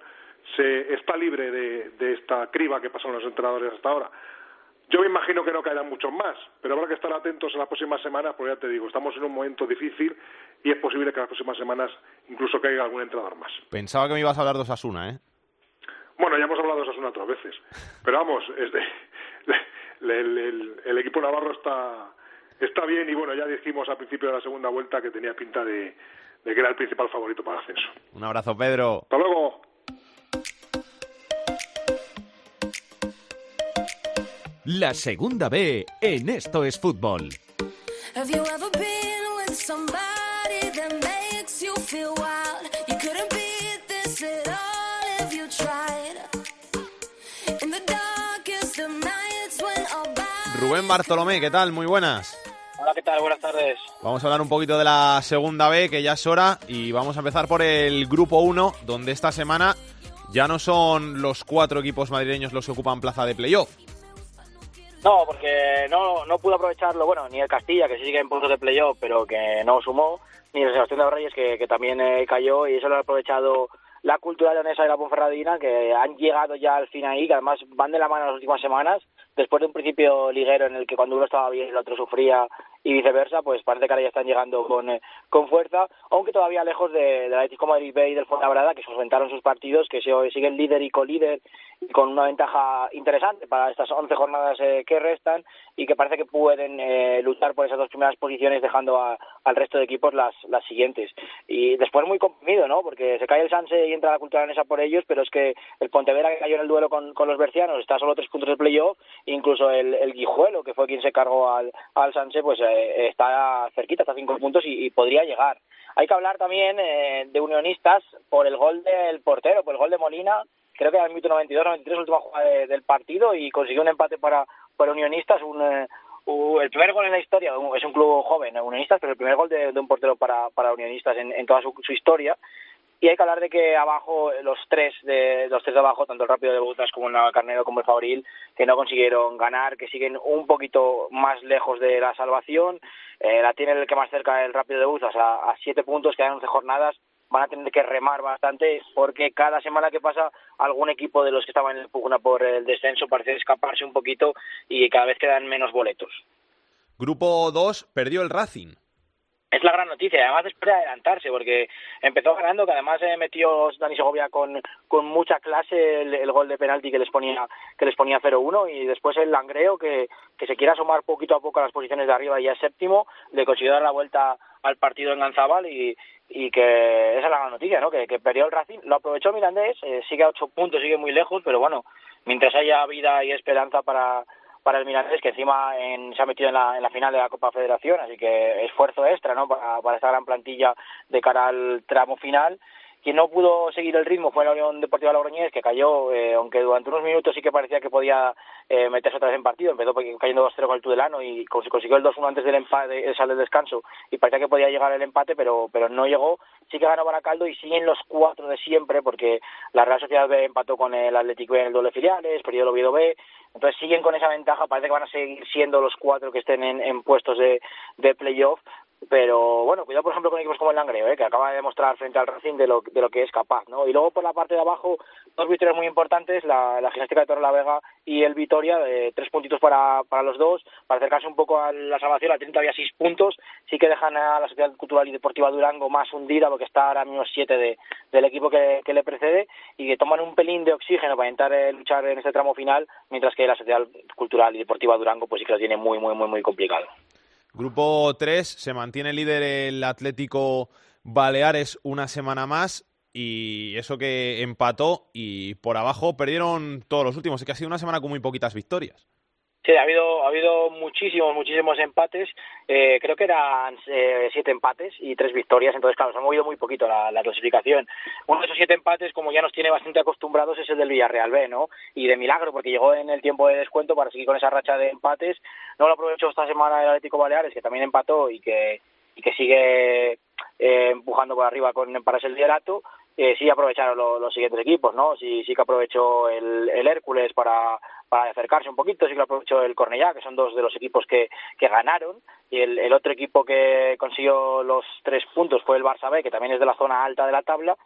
se está libre de, de esta criba que pasan los entrenadores hasta ahora. Yo me imagino que no caerán muchos más, pero habrá que estar atentos en las próximas semanas, porque ya te digo, estamos en un momento difícil y es posible que en las próximas semanas incluso caiga algún entrenador más. Pensaba que me ibas a hablar de Osasuna, ¿eh? Bueno, ya hemos hablado de Osasuna otras veces, pero vamos, es de- el, el- el- el equipo navarro está, está bien y bueno, ya dijimos al principio de la segunda vuelta que tenía pinta de, de que era el principal favorito para el ascenso. Un abrazo, Pedro. Hasta luego. The darkest of nights when all by Rubén Bartolomé, ¿qué tal? Muy buenas. Hola, ¿qué tal? Buenas tardes. Vamos a hablar un poquito de la segunda B, que ya es hora, y vamos a empezar por el grupo 1, donde esta semana ya no son los cuatro equipos madrileños los que ocupan plaza de playoff. No, porque no, no pudo aprovecharlo, bueno, ni el Castilla, que sí sigue en puntos de playoff, pero que no sumó, ni el Sebastián de Reyes, que, también eh, cayó, y eso lo ha aprovechado la cultura leonesa y la Ponferradina, que han llegado ya al fin ahí, que además van de la mano las últimas semanas, después de un principio liguero en el que cuando uno estaba bien el otro sufría y viceversa, pues parece que ahora ya están llegando con, eh, con fuerza, aunque todavía lejos de, del Atlético de Madrid B y del Fuenlabrada, que solventaron sus partidos, que siguen líder y colíder con una ventaja interesante para estas 11 jornadas eh, que restan y que parece que pueden eh, luchar por esas dos primeras posiciones dejando a- al resto de equipos las, las siguientes. Y después muy comprimido, ¿no? Porque se cae el Sanse y entra la cultura danesa por ellos, pero es que el Pontevedra que cayó en el duelo con, con los bercianos está solo tres puntos del playoff, incluso el, el Guijuelo, que fue quien se cargó al, al Sanse, pues eh, está cerquita, está a cinco puntos y, podría llegar. Hay que hablar también eh, de unionistas por el gol del portero, por el gol de Molina, creo que era el minuto 92-93, última jugada de- del partido y consiguió un empate para, para Unionistas, un, eh, u- el primer gol en la historia, es un club joven, Unionistas, pero el primer gol de, de un portero para, para Unionistas en, en toda su, su historia. Y hay que hablar de que abajo, los tres de los tres de abajo, tanto el Rápido de Buzas como el Carnero como el Fabril, que no consiguieron ganar, que siguen un poquito más lejos de la salvación. Eh, la tiene el que más cerca el Rápido de Buzas a, siete puntos, quedan 11 jornadas. Van a tener que remar bastante porque cada semana que pasa algún equipo de los que estaban en pugna por el descenso parece escaparse un poquito y cada vez quedan menos boletos. Grupo 2 perdió el Racing. Es la gran noticia, además después de adelantarse, porque empezó ganando, que además eh, metió Dani Segovia con, con mucha clase el, gol de penalti que les ponía que les ponía 0-1 y después el Langreo, que, que se quiere asomar poquito a poco a las posiciones de arriba y ya es séptimo, le consiguió dar la vuelta al partido en Ganzabal y, y que esa es la gran noticia, ¿no? que, que perdió el Racing, lo aprovechó Mirandés, eh, sigue a ocho puntos, sigue muy lejos, pero bueno, mientras haya vida y esperanza para para el Mirandés, que encima en- se ha metido en la, en la final de la Copa Federación, así que esfuerzo extra ¿no? para, para esta gran plantilla de cara al tramo final. Quien no pudo seguir el ritmo fue la Unión Deportiva Logroñés, que cayó, eh, aunque durante unos minutos sí que parecía que podía eh, meterse otra vez en partido, empezó cayendo 2-0 con el Tudelano y cons- consiguió el 2-1 antes del empate, sale del descanso, y parecía que podía llegar el empate, pero, pero no llegó. Sí que ganó Baracaldo y siguen los cuatro de siempre, porque la Real Sociedad B empató con el Atlético B en el doble filiales, perdió el Oviedo B, entonces siguen con esa ventaja, parece que van a seguir siendo los cuatro que estén en, en puestos de, de playoff, pero bueno, cuidado por ejemplo con equipos como el Langreo, ¿eh? que acaba de demostrar frente al Racing de lo, de lo que es capaz, ¿no? Y luego por la parte de abajo, dos victorias muy importantes, la, la Gimnástica de Torrelavega y el Vitoria, de tres puntitos para, para los dos, para acercarse un poco a la salvación, la tienen todavía seis puntos, sí que dejan a la Sociedad Cultural y Deportiva Durango más hundida, porque está ahora mismo siete de, del equipo que, que le precede, y que toman un pelín de oxígeno para intentar eh, luchar en este tramo final, mientras que la Sociedad Cultural y Deportiva Durango pues sí que lo tiene muy, muy, muy, muy complicado. Grupo 3 se mantiene líder el Atlético Baleares una semana más y eso que empató y por abajo perdieron todos los últimos. Es que ha sido una semana con muy poquitas victorias. Sí, ha habido, ha habido muchísimos, muchísimos empates. Eh, creo que eran eh, siete empates y tres victorias. Entonces, claro, se ha movido muy poquito la, la clasificación. Uno de esos siete empates, como ya nos tiene bastante acostumbrados, es el del Villarreal B, ¿no? Y de milagro, porque llegó en el tiempo de descuento para seguir con esa racha de empates. No lo aprovechó esta semana el Atlético Baleares, que también empató y que, y que sigue eh, empujando por arriba con para ese liderato. Eh, sí aprovecharon lo- los siguientes equipos, ¿no? Sí, sí que aprovechó el, el Hércules para, para acercarse un poquito, sí que aprovechó el Cornellá, que son dos de los equipos que, que ganaron, y el, el otro equipo que consiguió los tres puntos fue el Barça B, que también es de la zona alta de la tabla,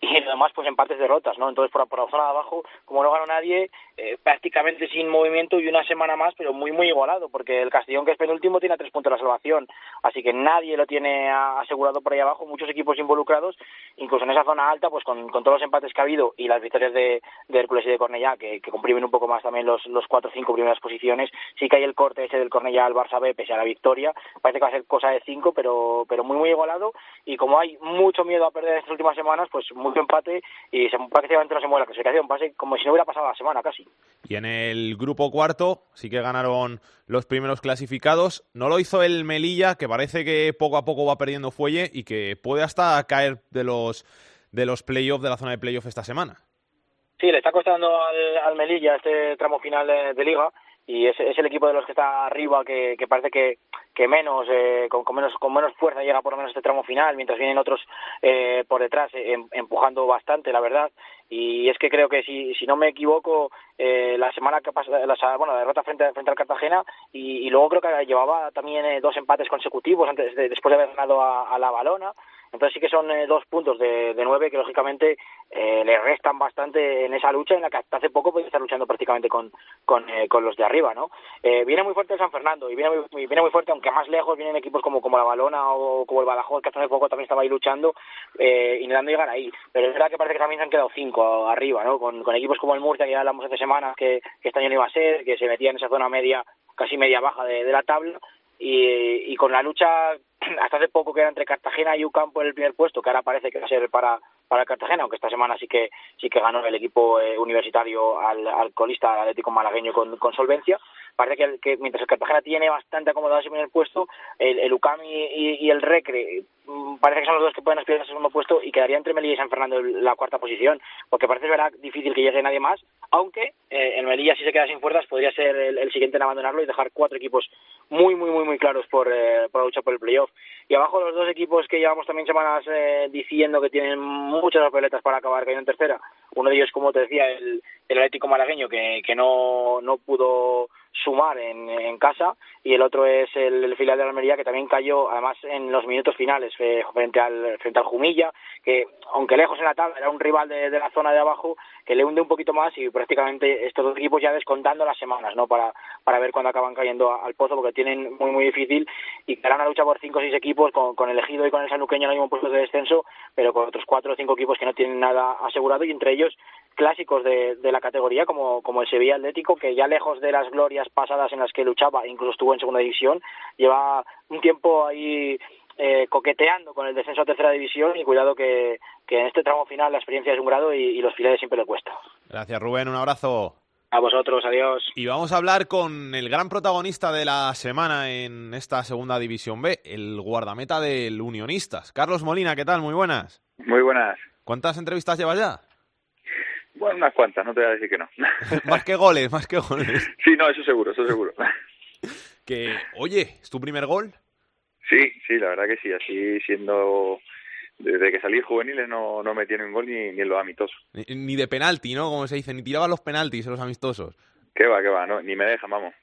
y lo demás pues empates derrotas, ¿no? Entonces por, por la zona de abajo, como no ganó nadie, eh, prácticamente sin movimiento y una semana más, pero muy muy igualado, porque el Castellón que es penúltimo tiene tres puntos de la salvación, así que nadie lo tiene asegurado por ahí abajo, muchos equipos involucrados, incluso en esa zona alta, pues con, con todos los empates que ha habido y las victorias de, de Hércules y de Cornellá, que, que comprimen un poco más también los, los cuatro o cinco primeras posiciones, sí que hay el corte ese del Cornellá al Barça B, pese a la victoria, parece que va a ser cosa de cinco, pero, pero muy muy igualado, y como hay mucho miedo a perder estas últimas semanas, pues mucho empate y se, prácticamente no se mueve la clasificación, pase como si no hubiera pasado la semana casi. Y en el grupo cuarto sí que ganaron los primeros clasificados. No lo hizo el Melilla, que parece que poco a poco va perdiendo fuelle y que puede hasta caer de los de los playoffs, de la zona de playoff esta semana. Sí, le está costando al, al Melilla este tramo final de, de liga y es, es el equipo de los que está arriba que, que parece que, que menos, eh, con, con menos con menos fuerza llega por lo menos este tramo final, mientras vienen otros eh, por detrás eh, em- empujando bastante, la verdad. Y es que creo que si, si no me equivoco, eh, la semana que pasa, la, bueno, la derrota frente, frente al Cartagena y, y luego creo que llevaba también eh, dos empates consecutivos antes de, después de haber ganado a, a la Balona. Entonces sí que son eh, dos puntos de, de nueve que lógicamente eh, le restan bastante en esa lucha en la que hasta hace poco podía estar luchando prácticamente con, con, eh, con los de arriba, ¿no? Eh, viene muy fuerte el San Fernando y viene muy, viene muy fuerte, aunque más lejos vienen equipos como, como la Balona o como el Badajoz, que hasta hace poco también estaba ahí luchando, eh, intentando llegar ahí. Pero es verdad que parece que también se han quedado cinco arriba, ¿no? Con, con equipos como el Murcia, que ya hablamos hace semanas que, que este año no iba a ser, que se metía en esa zona media, casi media baja de, de la tabla, y, y con la lucha hasta hace poco que era entre Cartagena y UCAM por el primer puesto, que ahora parece que va a ser para para Cartagena, aunque esta semana sí que sí que ganó el equipo eh, universitario al, al colista al Atlético Malagueño con, con solvencia. Parece que, el- que mientras el Cartagena tiene bastante acomodado ese primer puesto, el, el UCAM y, el Recre mm, parece que son los dos que pueden aspirar a ese segundo puesto y quedaría entre Melilla y San Fernando la cuarta posición, porque parece verdad difícil que llegue nadie más, aunque eh, el Melilla si se queda sin fuerzas podría ser el, el siguiente en abandonarlo y dejar cuatro equipos muy muy muy muy claros por, eh, por la lucha por el playoff. Y abajo los dos equipos que llevamos también semanas eh, diciendo que tienen muchas papeletas para acabar cayendo en tercera. Uno de ellos, como te decía, el, el Atlético Malagueño, que, no, no pudo sumar en, casa, y el otro es el, el filial de Almería, que también cayó, además, en los minutos finales eh, frente al frente al Jumilla, que aunque lejos en la tabla era un rival de, la zona de abajo, que le hunde un poquito más y prácticamente estos dos equipos ya descontando las semanas, ¿no? Para, para ver cuándo acaban cayendo al pozo, porque tienen muy, muy difícil y hará una lucha por cinco o seis equipos con, con el Ejido y con el Sanuqueño en el mismo puesto de descenso, pero con otros cuatro o cinco equipos que no tienen nada asegurado y entre ellos clásicos de, de la categoría como, como el Sevilla Atlético, que ya lejos de las glorias pasadas en las que luchaba, incluso estuvo en segunda división, lleva un tiempo ahí eh, coqueteando con el descenso a tercera división y cuidado que, que en este tramo final la experiencia es un grado y, y los filiales siempre le cuesta. Gracias, Rubén. Un abrazo. A vosotros, adiós. Y vamos a hablar con el gran protagonista de la semana en esta segunda división B, el guardameta del Unionistas. Carlos Molina, ¿qué tal? Muy buenas. Muy buenas. ¿Cuántas entrevistas llevas ya? Bueno, unas cuantas, no te voy a decir que no. más que goles, más que goles. Sí, no, eso seguro, eso seguro. Que, oye, ¿es tu primer gol? Sí, sí, la verdad que sí, así siendo... Desde que salí juveniles no, no metí un gol ni, ni en los amistosos. Ni, ni de penalti, ¿no? Como se dice, ni tiraba los penaltis en los amistosos. Qué va, qué va, no, ni me dejan, vamos.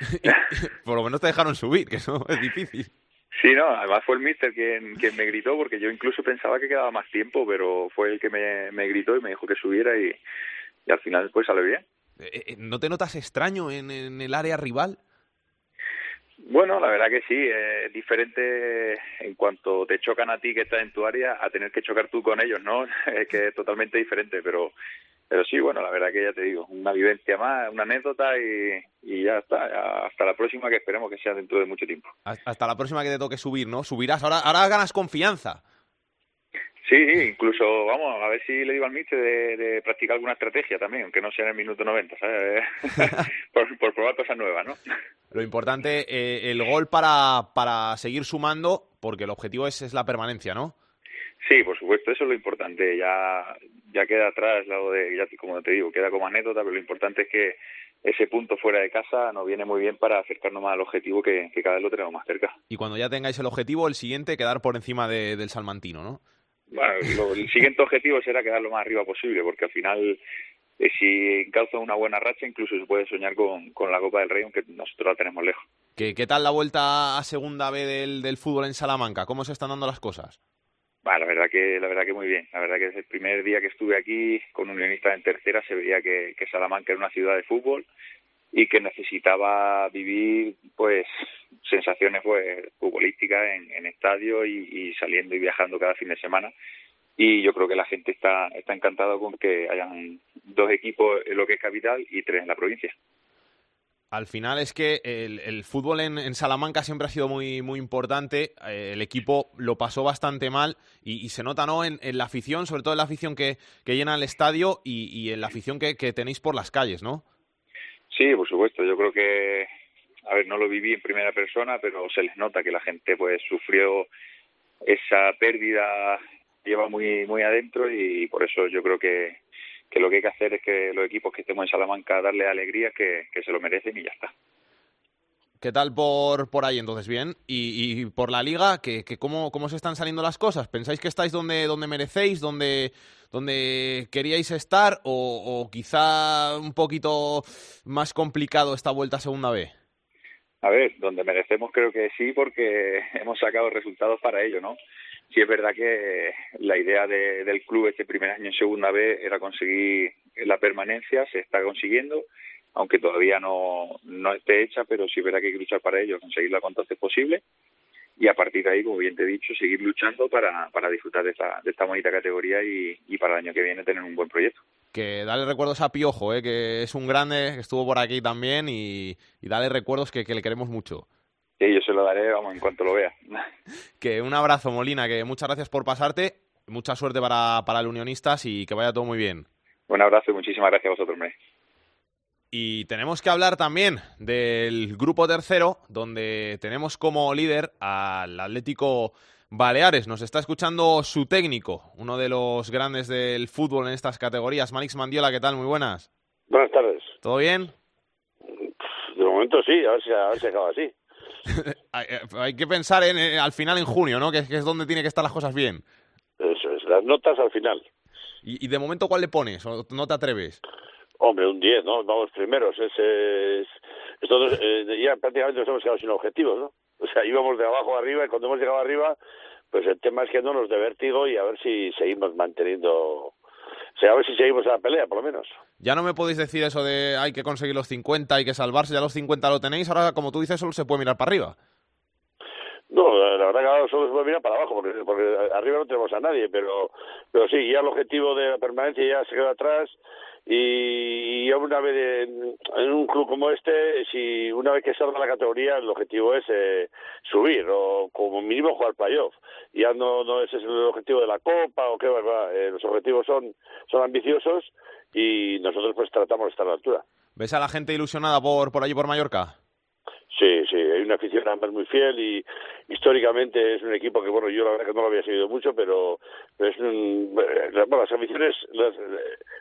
Por lo menos te dejaron subir, que eso es difícil. Sí, no, además fue el mister quien, quien me gritó, porque yo incluso pensaba que quedaba más tiempo, pero fue el que me, me gritó y me dijo que subiera y, y al final pues salió bien. Eh, eh, ¿No te notas extraño en, en el área rival? Bueno, la verdad que sí, es diferente en cuanto te chocan a ti que estás en tu área a tener que chocar tú con ellos, ¿no? Es que es totalmente diferente, pero pero sí, bueno, la verdad que ya te digo, una vivencia más, una anécdota y, y ya está, ya hasta la próxima que esperemos que sea dentro de mucho tiempo. Hasta la próxima que te toque subir, ¿no? Subirás, ahora, ahora ganas confianza. Sí, incluso, vamos, a ver si le digo al Mister de, de practicar alguna estrategia también, aunque no sea en el minuto 90, ¿sabes? por, por probar cosas nuevas, ¿no? Lo importante, eh, el gol para, para seguir sumando, porque el objetivo es, es la permanencia, ¿no? Sí, por supuesto, eso es lo importante. Ya, ya queda atrás, lado de, ya, como te digo, queda como anécdota, pero lo importante es que ese punto fuera de casa nos viene muy bien para acercarnos más al objetivo que, que cada vez lo tenemos más cerca. Y cuando ya tengáis el objetivo, el siguiente, quedar por encima de- del Salmantino, ¿no? Bueno, lo- el siguiente objetivo será quedar lo más arriba posible, porque al final, eh, si encauza una buena racha, incluso se puede soñar con, con la Copa del Rey, aunque nosotros la tenemos lejos. ¿Qué, qué tal la vuelta a segunda B del, del fútbol en Salamanca? ¿Cómo se están dando las cosas? Bah, la verdad que la verdad que muy bien. La verdad que desde el primer día que estuve aquí con Unionistas en tercera se veía que, que Salamanca era una ciudad de fútbol y que necesitaba vivir pues sensaciones pues futbolísticas en, en estadio y, saliendo y viajando cada fin de semana y yo creo que la gente está está encantada con que hayan dos equipos en lo que es capital y tres en la provincia. Al final es que el, fútbol en, Salamanca siempre ha sido muy, muy importante. Eh, el equipo lo pasó bastante mal y, se nota ¿no? En, la afición, sobre todo en la afición que, que llena el estadio y, y en la afición que, que tenéis por las calles, ¿no? Sí, por supuesto. Yo creo que, a ver, no lo viví en primera persona, pero se les nota que la gente pues sufrió esa pérdida, lleva muy muy adentro y por eso yo creo que, que lo que hay que hacer es que los equipos que estemos en Salamanca darle alegría que, que se lo merecen y ya está. ¿Qué tal por, por ahí entonces? Bien. Y, y por la liga, ¿qué, qué, cómo, ¿cómo se están saliendo las cosas? ¿Pensáis que estáis donde, donde merecéis, donde, donde queríais estar o, o quizá un poquito más complicado esta vuelta a segunda B? A ver, donde merecemos creo que sí porque hemos sacado resultados para ello, ¿no? Sí es verdad que la idea de, del club este primer año en segunda B era conseguir la permanencia, se está consiguiendo, aunque todavía no, no esté hecha, pero sí es verdad que hay que luchar para ello, conseguirla cuanto antes posible y a partir de ahí, como bien te he dicho, seguir luchando para, para disfrutar de esta, de esta bonita categoría y, y para el año que viene tener un buen proyecto. Que dale recuerdos a Piojo, ¿eh? que es un grande, que estuvo por aquí también y, y dale recuerdos que, que le queremos mucho. Sí, yo se lo daré, vamos, en cuanto lo vea. Que un abrazo, Molina, que muchas gracias por pasarte, mucha suerte para, para el Unionistas y que vaya todo muy bien. Un abrazo y muchísimas gracias a vosotros, hombre. Y tenemos que hablar también del grupo tercero, donde tenemos como líder al Atlético Baleares. Nos está escuchando su técnico, uno de los grandes del fútbol en estas categorías, Manix Mandiola. ¿Qué tal? Muy buenas. Buenas tardes. ¿Todo bien? De momento sí, a ver si, a ver si acaba así. hay, hay que pensar en, eh, al final en junio, ¿no? Que, que, es donde tiene que estar las cosas bien. Eso es, las notas al final. ¿Y, y de momento cuál le pones? ¿O no te atreves? Hombre, un 10, ¿no? Vamos primeros. Es, es, es todo, eh, ya prácticamente nos hemos quedado sin objetivos, ¿no? O sea, íbamos de abajo a arriba y cuando hemos llegado arriba, pues el tema es que no nos de vértigo y a ver si seguimos manteniendo o sea, a ver si seguimos a la pelea, por lo menos. Ya no me podéis decir eso de hay que conseguir los 50, hay que salvarse, ya los 50 lo tenéis, ahora como tú dices solo se puede mirar para arriba. No, la verdad que ahora solo se puede mirar para abajo, porque, arriba no tenemos a nadie, pero, pero sí, ya el objetivo de la permanencia ya se quedó atrás y, y una vez en, en, un club como este, si una vez que salga la categoría, el objetivo es eh, subir o como mínimo jugar playoff. Ya no, no ese es el objetivo de la Copa o qué, eh, los objetivos son, son ambiciosos y nosotros pues tratamos de estar a la altura. ¿Ves a la gente ilusionada por, por allí por Mallorca? Sí, sí, hay una afición además muy fiel y históricamente es un equipo que, bueno, yo la verdad que no lo había seguido mucho, pero, pero es un, bueno, las aficiones, las,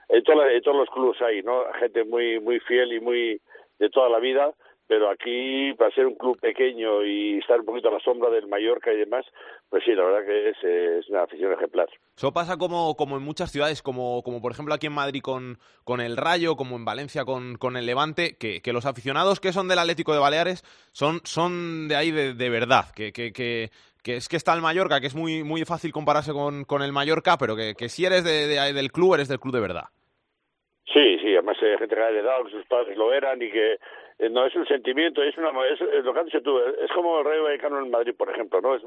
en, toda, en todos los clubes hay, ¿no? Gente muy, muy fiel y muy de toda la vida, pero aquí, para ser un club pequeño y estar un poquito a la sombra del Mallorca y demás, pues sí, la verdad que es, es una afición ejemplar. Eso pasa como, como en muchas ciudades, como, como por ejemplo aquí en Madrid con, con el Rayo, como en Valencia con, con el Levante, que, que los aficionados que son del Atlético de Baleares son, son de ahí de, de verdad, que, que, que, que es que está el Mallorca, que es muy, muy fácil compararse con, con el Mallorca, pero que, que si eres de, de, del club, eres del club de verdad. Sí, sí, además hay gente que ha heredado, que sus padres lo eran y que eh, no es un sentimiento, es una es, es lo que has dicho tú, es como el Rey Vallecano en Madrid, por ejemplo, ¿no? Es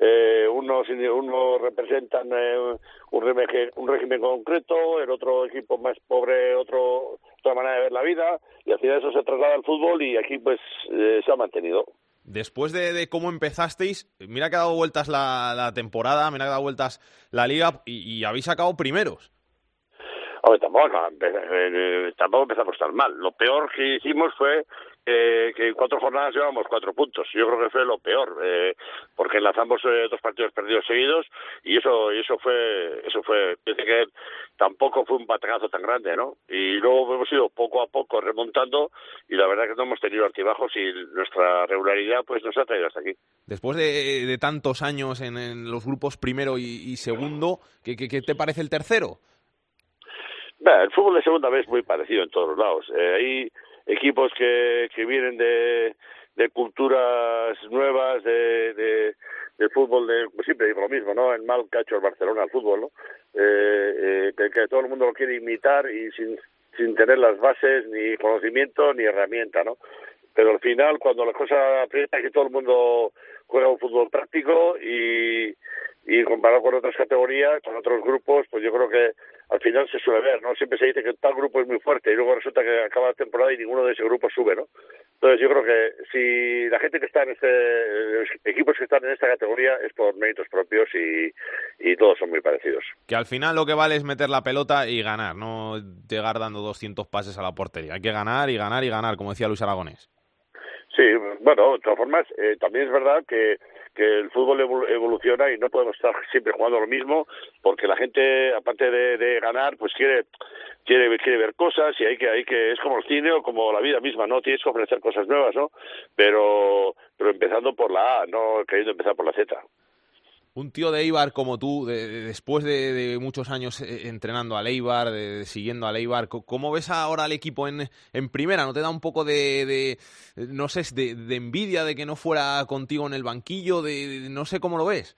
eh, unos uno representan eh, un, régimen, un régimen concreto, el otro equipo más pobre, otro otra manera de ver la vida y al final eso se traslada al fútbol y aquí pues eh, se ha mantenido. Después de, de, cómo empezasteis, mira que ha dado vueltas la, la temporada, mira que ha dado vueltas la liga y, y habéis sacado primeros. Hombre, tampoco, eh, tampoco empezamos tan mal. Lo peor que hicimos fue eh, que en cuatro jornadas llevamos cuatro puntos. Yo creo que fue lo peor, eh, porque enlazamos eh, dos partidos perdidos seguidos y eso y eso fue eso fue pensé que tampoco fue un batacazo tan grande, ¿no? Y luego hemos ido poco a poco remontando y la verdad que no hemos tenido altibajos y nuestra regularidad pues nos ha traído hasta aquí. Después de, de tantos años en, los grupos primero y, segundo, ¿qué, qué, ¿qué te parece el tercero? El fútbol de segunda vez es muy parecido en todos los lados. Eh, hay equipos que, que vienen de, de culturas nuevas, de, de, de fútbol de pues siempre digo lo mismo no el mal hecho el Barcelona al fútbol no eh, eh, que, que todo el mundo lo quiere imitar y sin sin tener las bases ni conocimiento ni herramienta no pero al final cuando la cosa aprieta que todo el mundo juega un fútbol práctico y y comparado con otras categorías, con otros grupos, pues yo creo que al final se suele ver, ¿no? Siempre se dice que tal grupo es muy fuerte y luego resulta que acaba la temporada y ninguno de ese grupo sube, ¿no? Entonces yo creo que si la gente que está en este, los equipos que están en esta categoría es por méritos propios y, y todos son muy parecidos. Que al final lo que vale es meter la pelota y ganar, no llegar dando 200 pases a la portería. Hay que ganar y ganar y ganar, como decía Luis Aragonés. Sí, bueno, de todas formas, eh, también es verdad que que el fútbol evol- evoluciona y no podemos estar siempre jugando lo mismo porque la gente aparte de, de ganar pues quiere quiere quiere ver cosas y hay que hay que es como el cine o como la vida misma no tienes que ofrecer cosas nuevas no pero pero empezando por la A no queriendo empezar por la Z Un tío de Eibar como tú, de- de- después de, de muchos años eh, entrenando al Eibar, siguiendo al Eibar, ¿cómo ves ahora al equipo en, en primera? ¿No te da un poco de, no sé, de, envidia de que no fuera contigo en el banquillo? De, no sé cómo lo ves.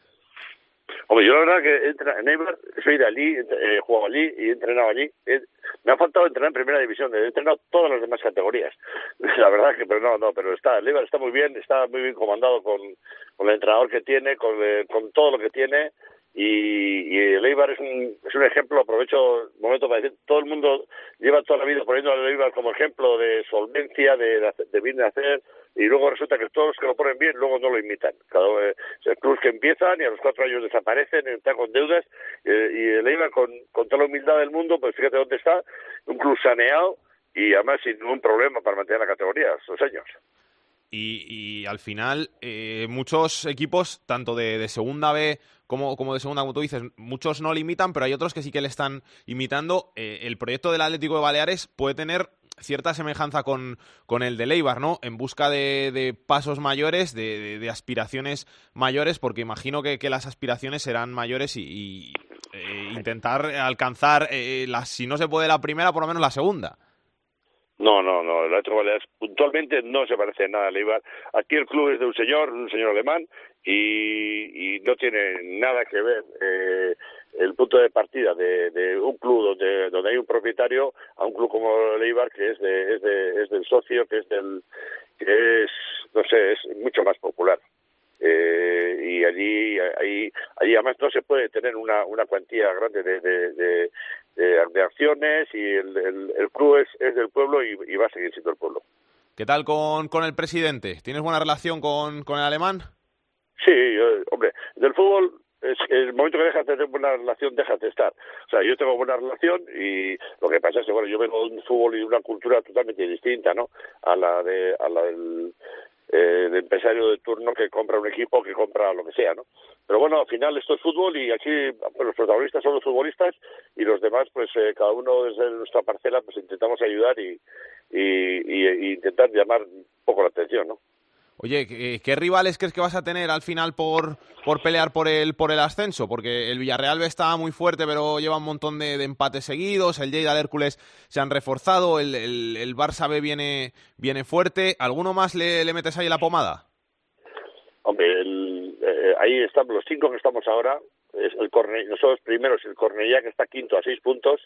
Yo la verdad que entra, en Eibar soy de allí, he jugado allí y he entrenado allí. Me ha faltado entrenar en primera división, he entrenado todas las demás categorías. La verdad que, pero no, no, pero está, el Eibar está muy bien, está muy bien comandado con, con el entrenador que tiene, con, eh, con todo lo que tiene. Y, y el Eibar es un, es un ejemplo, aprovecho el momento para decir, todo el mundo lleva toda la vida poniendo al Eibar como ejemplo de solvencia, de, de, bien hacer, y luego resulta que todos los que lo ponen bien luego no lo imitan. Cada eh, o clubes que empiezan y a los cuatro años desaparecen, están con deudas, eh, y el Eibar con, toda la humildad del mundo, pues fíjate dónde está, un club saneado y además sin ningún problema para mantener la categoría estos años. Y, y al final, eh, muchos equipos, tanto de segunda B como, como de segunda, como tú dices, muchos no le imitan, pero hay otros que sí que le están imitando. Eh, el proyecto del Atlético de Baleares puede tener cierta semejanza con, con el de Leibar, ¿no? En busca de, de pasos mayores, de, de- aspiraciones mayores, porque imagino que, que las aspiraciones serán mayores y, y, eh, intentar alcanzar, eh, la, si no se puede la primera, por lo menos la segunda. No, no, no, el Atlético de Baleares puntualmente no se parece nada al Eibar. Aquí el club es de un señor, un señor alemán, y, no tiene nada que ver eh, el punto de partida de, de un club donde, donde hay un propietario a un club como el Eibar que es, de, es, de, es del socio, que es del que es, no sé, es mucho más popular. Eh, y allí, ahí, allí además no se puede tener una, una cuantía grande de, de, de, de- de acciones y el, el, el club es, es del pueblo y, y va a seguir siendo el pueblo. ¿Qué tal con, con el presidente? ¿Tienes buena relación con, con el alemán? Sí, yo- hombre, del fútbol, es, el momento que dejas de tener buena relación, dejas de estar. O sea, yo tengo buena relación y lo que pasa es que, bueno, yo vengo de un fútbol y de una cultura totalmente distinta, ¿no? A la, de, a la del eh, empresario de turno que compra un equipo, que compra lo que sea, ¿no? Pero bueno, al final esto es fútbol y aquí los protagonistas son los futbolistas y los demás, pues eh, cada uno desde nuestra parcela, pues intentamos ayudar y, y, y- y intentar llamar un poco la atención, ¿no? Oye, ¿qué, rivales crees que vas a tener al final por, por pelear por el, por el ascenso? Porque el Villarreal está muy fuerte, pero lleva un montón de, empates seguidos. El Lleida, el Hércules se han reforzado. El, el, el Barça B viene, viene fuerte. ¿Alguno más le, metes ahí la pomada? Hombre, el- eh, ahí están los cinco que estamos ahora. El Corne, nosotros primeros el Cornellá que está quinto a seis puntos.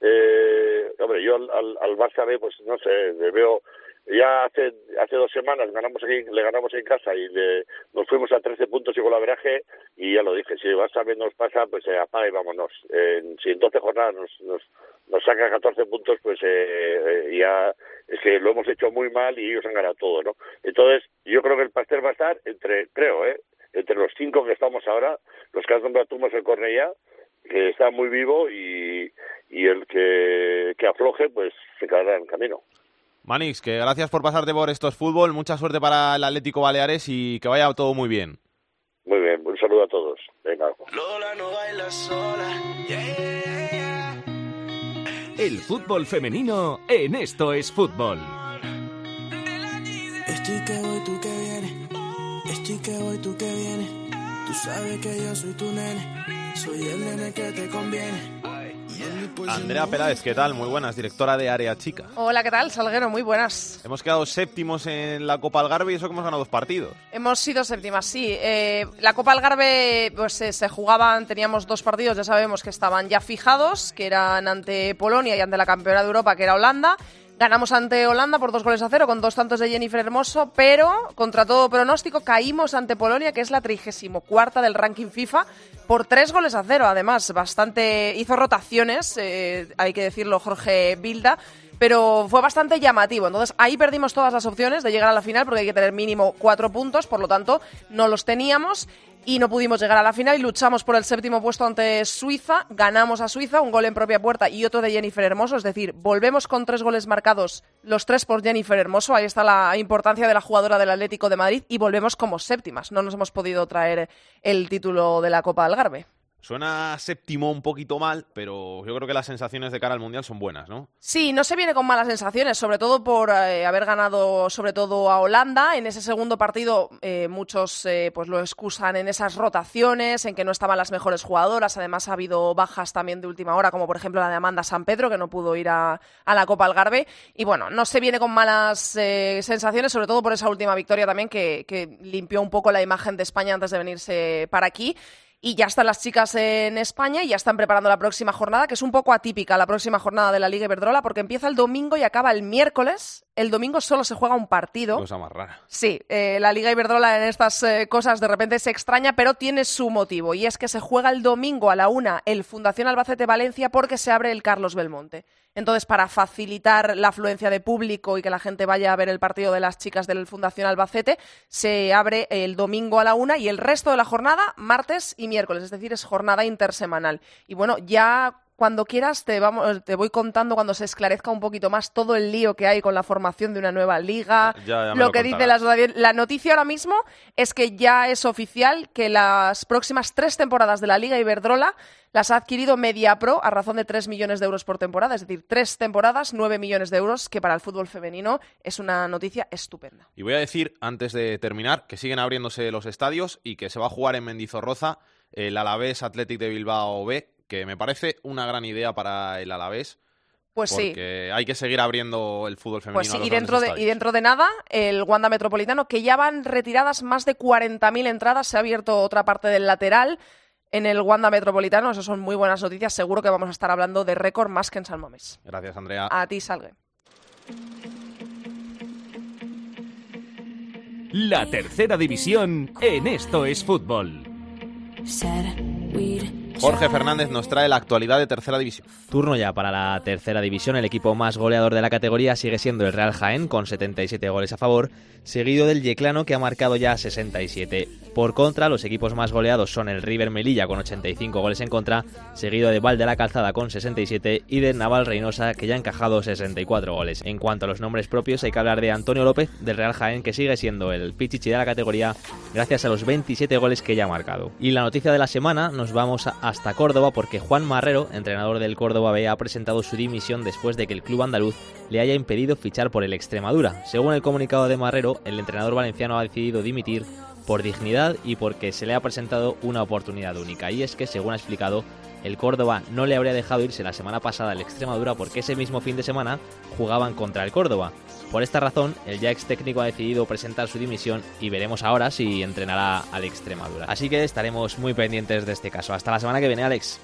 Eh, hombre, yo al, al, al Barça B, pues no sé, le veo ya hace hace dos semanas ganamos aquí, le ganamos en casa y le, nos fuimos a 13 puntos y con la veraje y ya lo dije, si el Barça B nos pasa, pues eh, apaga y vámonos. Eh, si en 12 jornadas nos, nos, nos saca 14 puntos, pues eh, eh, ya es que lo hemos hecho muy mal y ellos han ganado todo, ¿no? Entonces, yo creo que el pastel va a estar entre, creo, ¿eh? Entre los cinco que estamos ahora, los que has nombrado tú más el Cornellá, que está muy vivo y, y el que, que afloje, pues se quedará en camino. Manix, que gracias por pasarte por estos fútbol. Mucha suerte para el Atlético Baleares y que vaya todo muy bien. Muy bien, un saludo a todos. Venga. Lola no baila sola. El fútbol femenino en Esto es Fútbol. Estoy que voy, tú que vienes. Estoy que voy, tú que vienes. Tú sabes que yo soy tu nene. Soy el nene que te conviene. Andrea Peláez, ¿qué tal? Muy buenas, directora de Área Chica. Hola, ¿qué tal? Salguero, muy buenas. Hemos quedado séptimos en la Copa Algarve y eso que hemos ganado dos partidos. Hemos sido séptimas, sí. Eh, la Copa Algarve pues, eh, se jugaban, teníamos dos partidos, ya sabemos que estaban ya fijados, que eran ante Polonia y ante la campeona de Europa, que era Holanda. Ganamos ante Holanda por dos goles a cero, con dos tantos de Jennifer Hermoso, pero contra todo pronóstico caímos ante Polonia, que es la 34 del ranking FIFA, por tres goles a cero. Además, bastante hizo rotaciones, eh, hay que decirlo, Jorge Bilda, pero fue bastante llamativo. Entonces ahí perdimos todas las opciones de llegar a la final porque hay que tener mínimo cuatro puntos, por lo tanto no los teníamos y no pudimos llegar a la final y luchamos por el séptimo puesto ante Suiza, ganamos a Suiza, un gol en propia puerta y otro de Jennifer Hermoso, es decir, volvemos con tres goles marcados, los tres por Jennifer Hermoso, ahí está la importancia de la jugadora del Atlético de Madrid y volvemos como séptimas, no nos hemos podido traer el título de la Copa Algarve. Suena séptimo un poquito mal, pero yo creo que las sensaciones de cara al Mundial son buenas, ¿no? Sí, no se viene con malas sensaciones, sobre todo por eh, haber ganado sobre todo a Holanda. En ese segundo partido eh, muchos eh, pues lo excusan en esas rotaciones, en que no estaban las mejores jugadoras. Además ha habido bajas también de última hora, como por ejemplo la de Amanda San Pedro, que no pudo ir a, la Copa Algarve. Y bueno, no se viene con malas sensaciones, sobre todo por esa última victoria también que limpió un poco la imagen de España antes de venirse para aquí. Y ya están las chicas en España y ya están preparando la próxima jornada, que es un poco atípica la próxima jornada de la Liga Iberdrola, porque empieza el domingo y acaba el miércoles. El domingo solo se juega un partido. Cosa más rara. Sí, eh, la Liga Iberdrola en estas eh, cosas de repente se extraña, pero tiene su motivo. Y es que se juega el domingo a la una el Fundación Albacete Valencia porque se abre el Carlos Belmonte. Entonces, para facilitar la afluencia de público y que la gente vaya a ver el partido de las chicas del Fundación Albacete, se abre el domingo a la una y el resto de la jornada, martes y miércoles. Es decir, es jornada intersemanal. Y bueno, ya cuando quieras te, vamos, te voy contando cuando se esclarezca un poquito más todo el lío que hay con la formación de una nueva liga, Ya, lo lo que dice la asociación. La noticia ahora mismo es que ya es oficial que las próximas tres temporadas de la Liga Iberdrola las ha adquirido MediaPro a razón de 3 millones de euros por temporada, es decir, tres temporadas, 9 millones de euros, que para el fútbol femenino es una noticia estupenda. Y voy a decir, antes de terminar, que siguen abriéndose los estadios y que se va a jugar en Mendizorroza el Alavés Athletic de Bilbao B, que me parece una gran idea para el Alavés. Pues sí. porque hay que seguir abriendo el fútbol femenino. Pues sí, a los y dentro, de, y dentro de nada, el Wanda Metropolitano, que ya van retiradas más de 40.000 entradas, se ha abierto otra parte del lateral en el Wanda Metropolitano, eso son muy buenas noticias, seguro que vamos a estar hablando de récord más que en San Mamés. Gracias, Andrea. A ti, Salgue. La tercera división en Esto es Fútbol. Jorge Fernández nos trae la actualidad de tercera división. Turno ya para la tercera división. El equipo más goleador de la categoría sigue siendo el Real Jaén con 77 goles a favor, seguido del Yeclano que ha marcado ya 67. Por contra, los equipos más goleados son el River Melilla con 85 goles en contra, seguido de Val de la Calzada con 67 y de Naval Reynosa que ya ha encajado 64 goles. En cuanto a los nombres propios, hay que hablar de Antonio López del Real Jaén que sigue siendo el pichichi de la categoría gracias a los 27 goles que ya ha marcado. Y la noticia de la semana nos vamos a- hasta Córdoba porque Juan Marrero, entrenador del Córdoba B, ha presentado su dimisión después de que el club andaluz le haya impedido fichar por el Extremadura. Según el comunicado de Marrero, el entrenador valenciano ha decidido dimitir por dignidad y porque se le ha presentado una oportunidad única. Y es que, según ha explicado, el Córdoba no le habría dejado irse la semana pasada al Extremadura porque ese mismo fin de semana jugaban contra el Córdoba. Por esta razón, el ya ex técnico ha decidido presentar su dimisión y veremos ahora si entrenará al Extremadura. Así que estaremos muy pendientes de este caso. Hasta la semana que viene, Alex.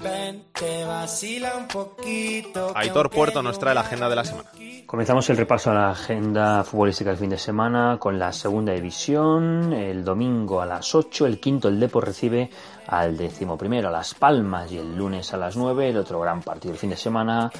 Ven, te vacila un poquito. que Aitor Puerto nos trae la agenda de la semana. Comenzamos el repaso a la agenda futbolística del fin de semana con la segunda división. El domingo a las 8, el quinto, el Depor recibe al décimo primero, a Las Palmas, y el lunes a las 9, el otro gran partido del fin de semana.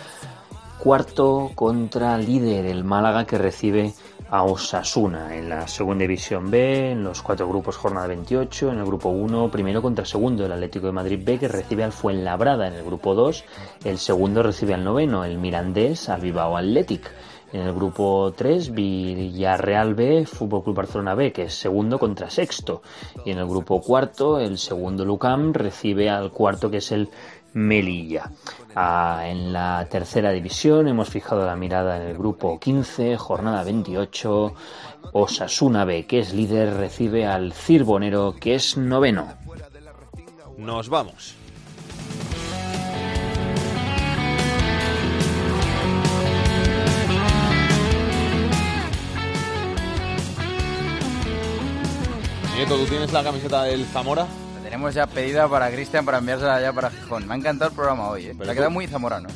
Cuarto contra líder, el Málaga, que recibe a Osasuna en la segunda división B, en los cuatro grupos jornada 28, en el grupo 1, primero contra segundo, el Atlético de Madrid B, que recibe al Fuenlabrada en el grupo 2, el segundo recibe al noveno, el Mirandés, al Bilbao Athletic. En el grupo 3, Villarreal B, Fútbol Club Barcelona B, que es segundo contra sexto. Y en el grupo cuarto, el segundo Lucam recibe al cuarto, que es el Melilla. Ah, en la tercera división hemos fijado la mirada en el grupo 15, jornada 28. Osasuna B, que es líder, recibe al Cirbonero, que es noveno. Nos vamos. Nieto, ¿tú tienes la camiseta del Zamora? Tenemos ya pedida para Cristian para enviársela ya para Gijón. Me ha encantado el programa hoy, ¿eh? Pero La ha quedado muy zamorano.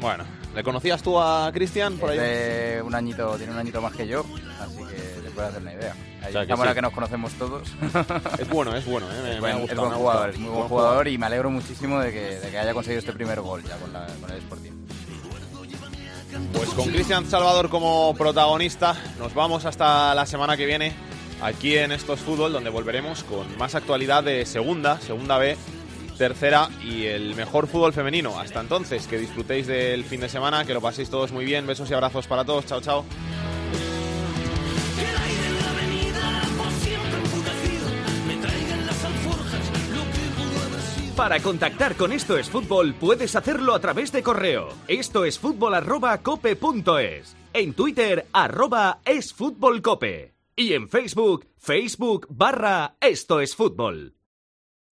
Bueno, ¿le conocías tú a Cristian por ahí? Un añito, tiene un añito más que yo, así que te puedes hacer una idea. Hay O sea que sí. que nos conocemos todos. Es bueno, es bueno, ¿eh? Me, es me buen, ha es buen me jugador, es muy buen jugador y me alegro muchísimo de que, de que haya conseguido este primer gol ya con, la- con el Sporting. Pues con Cristian Salvador como protagonista, nos vamos hasta la semana que viene aquí en Estos Fútbol, donde volveremos con más actualidad de segunda, segunda B, tercera y el mejor fútbol femenino. Hasta entonces, que disfrutéis del fin de semana, que lo paséis todos muy bien. Besos y abrazos para todos. Chao, chao. Para contactar con Esto es Fútbol puedes hacerlo a través de correo. Esto es fútbol arroba. En Twitter arroba es fútbol. Y en Facebook, Facebook barra Esto es Fútbol.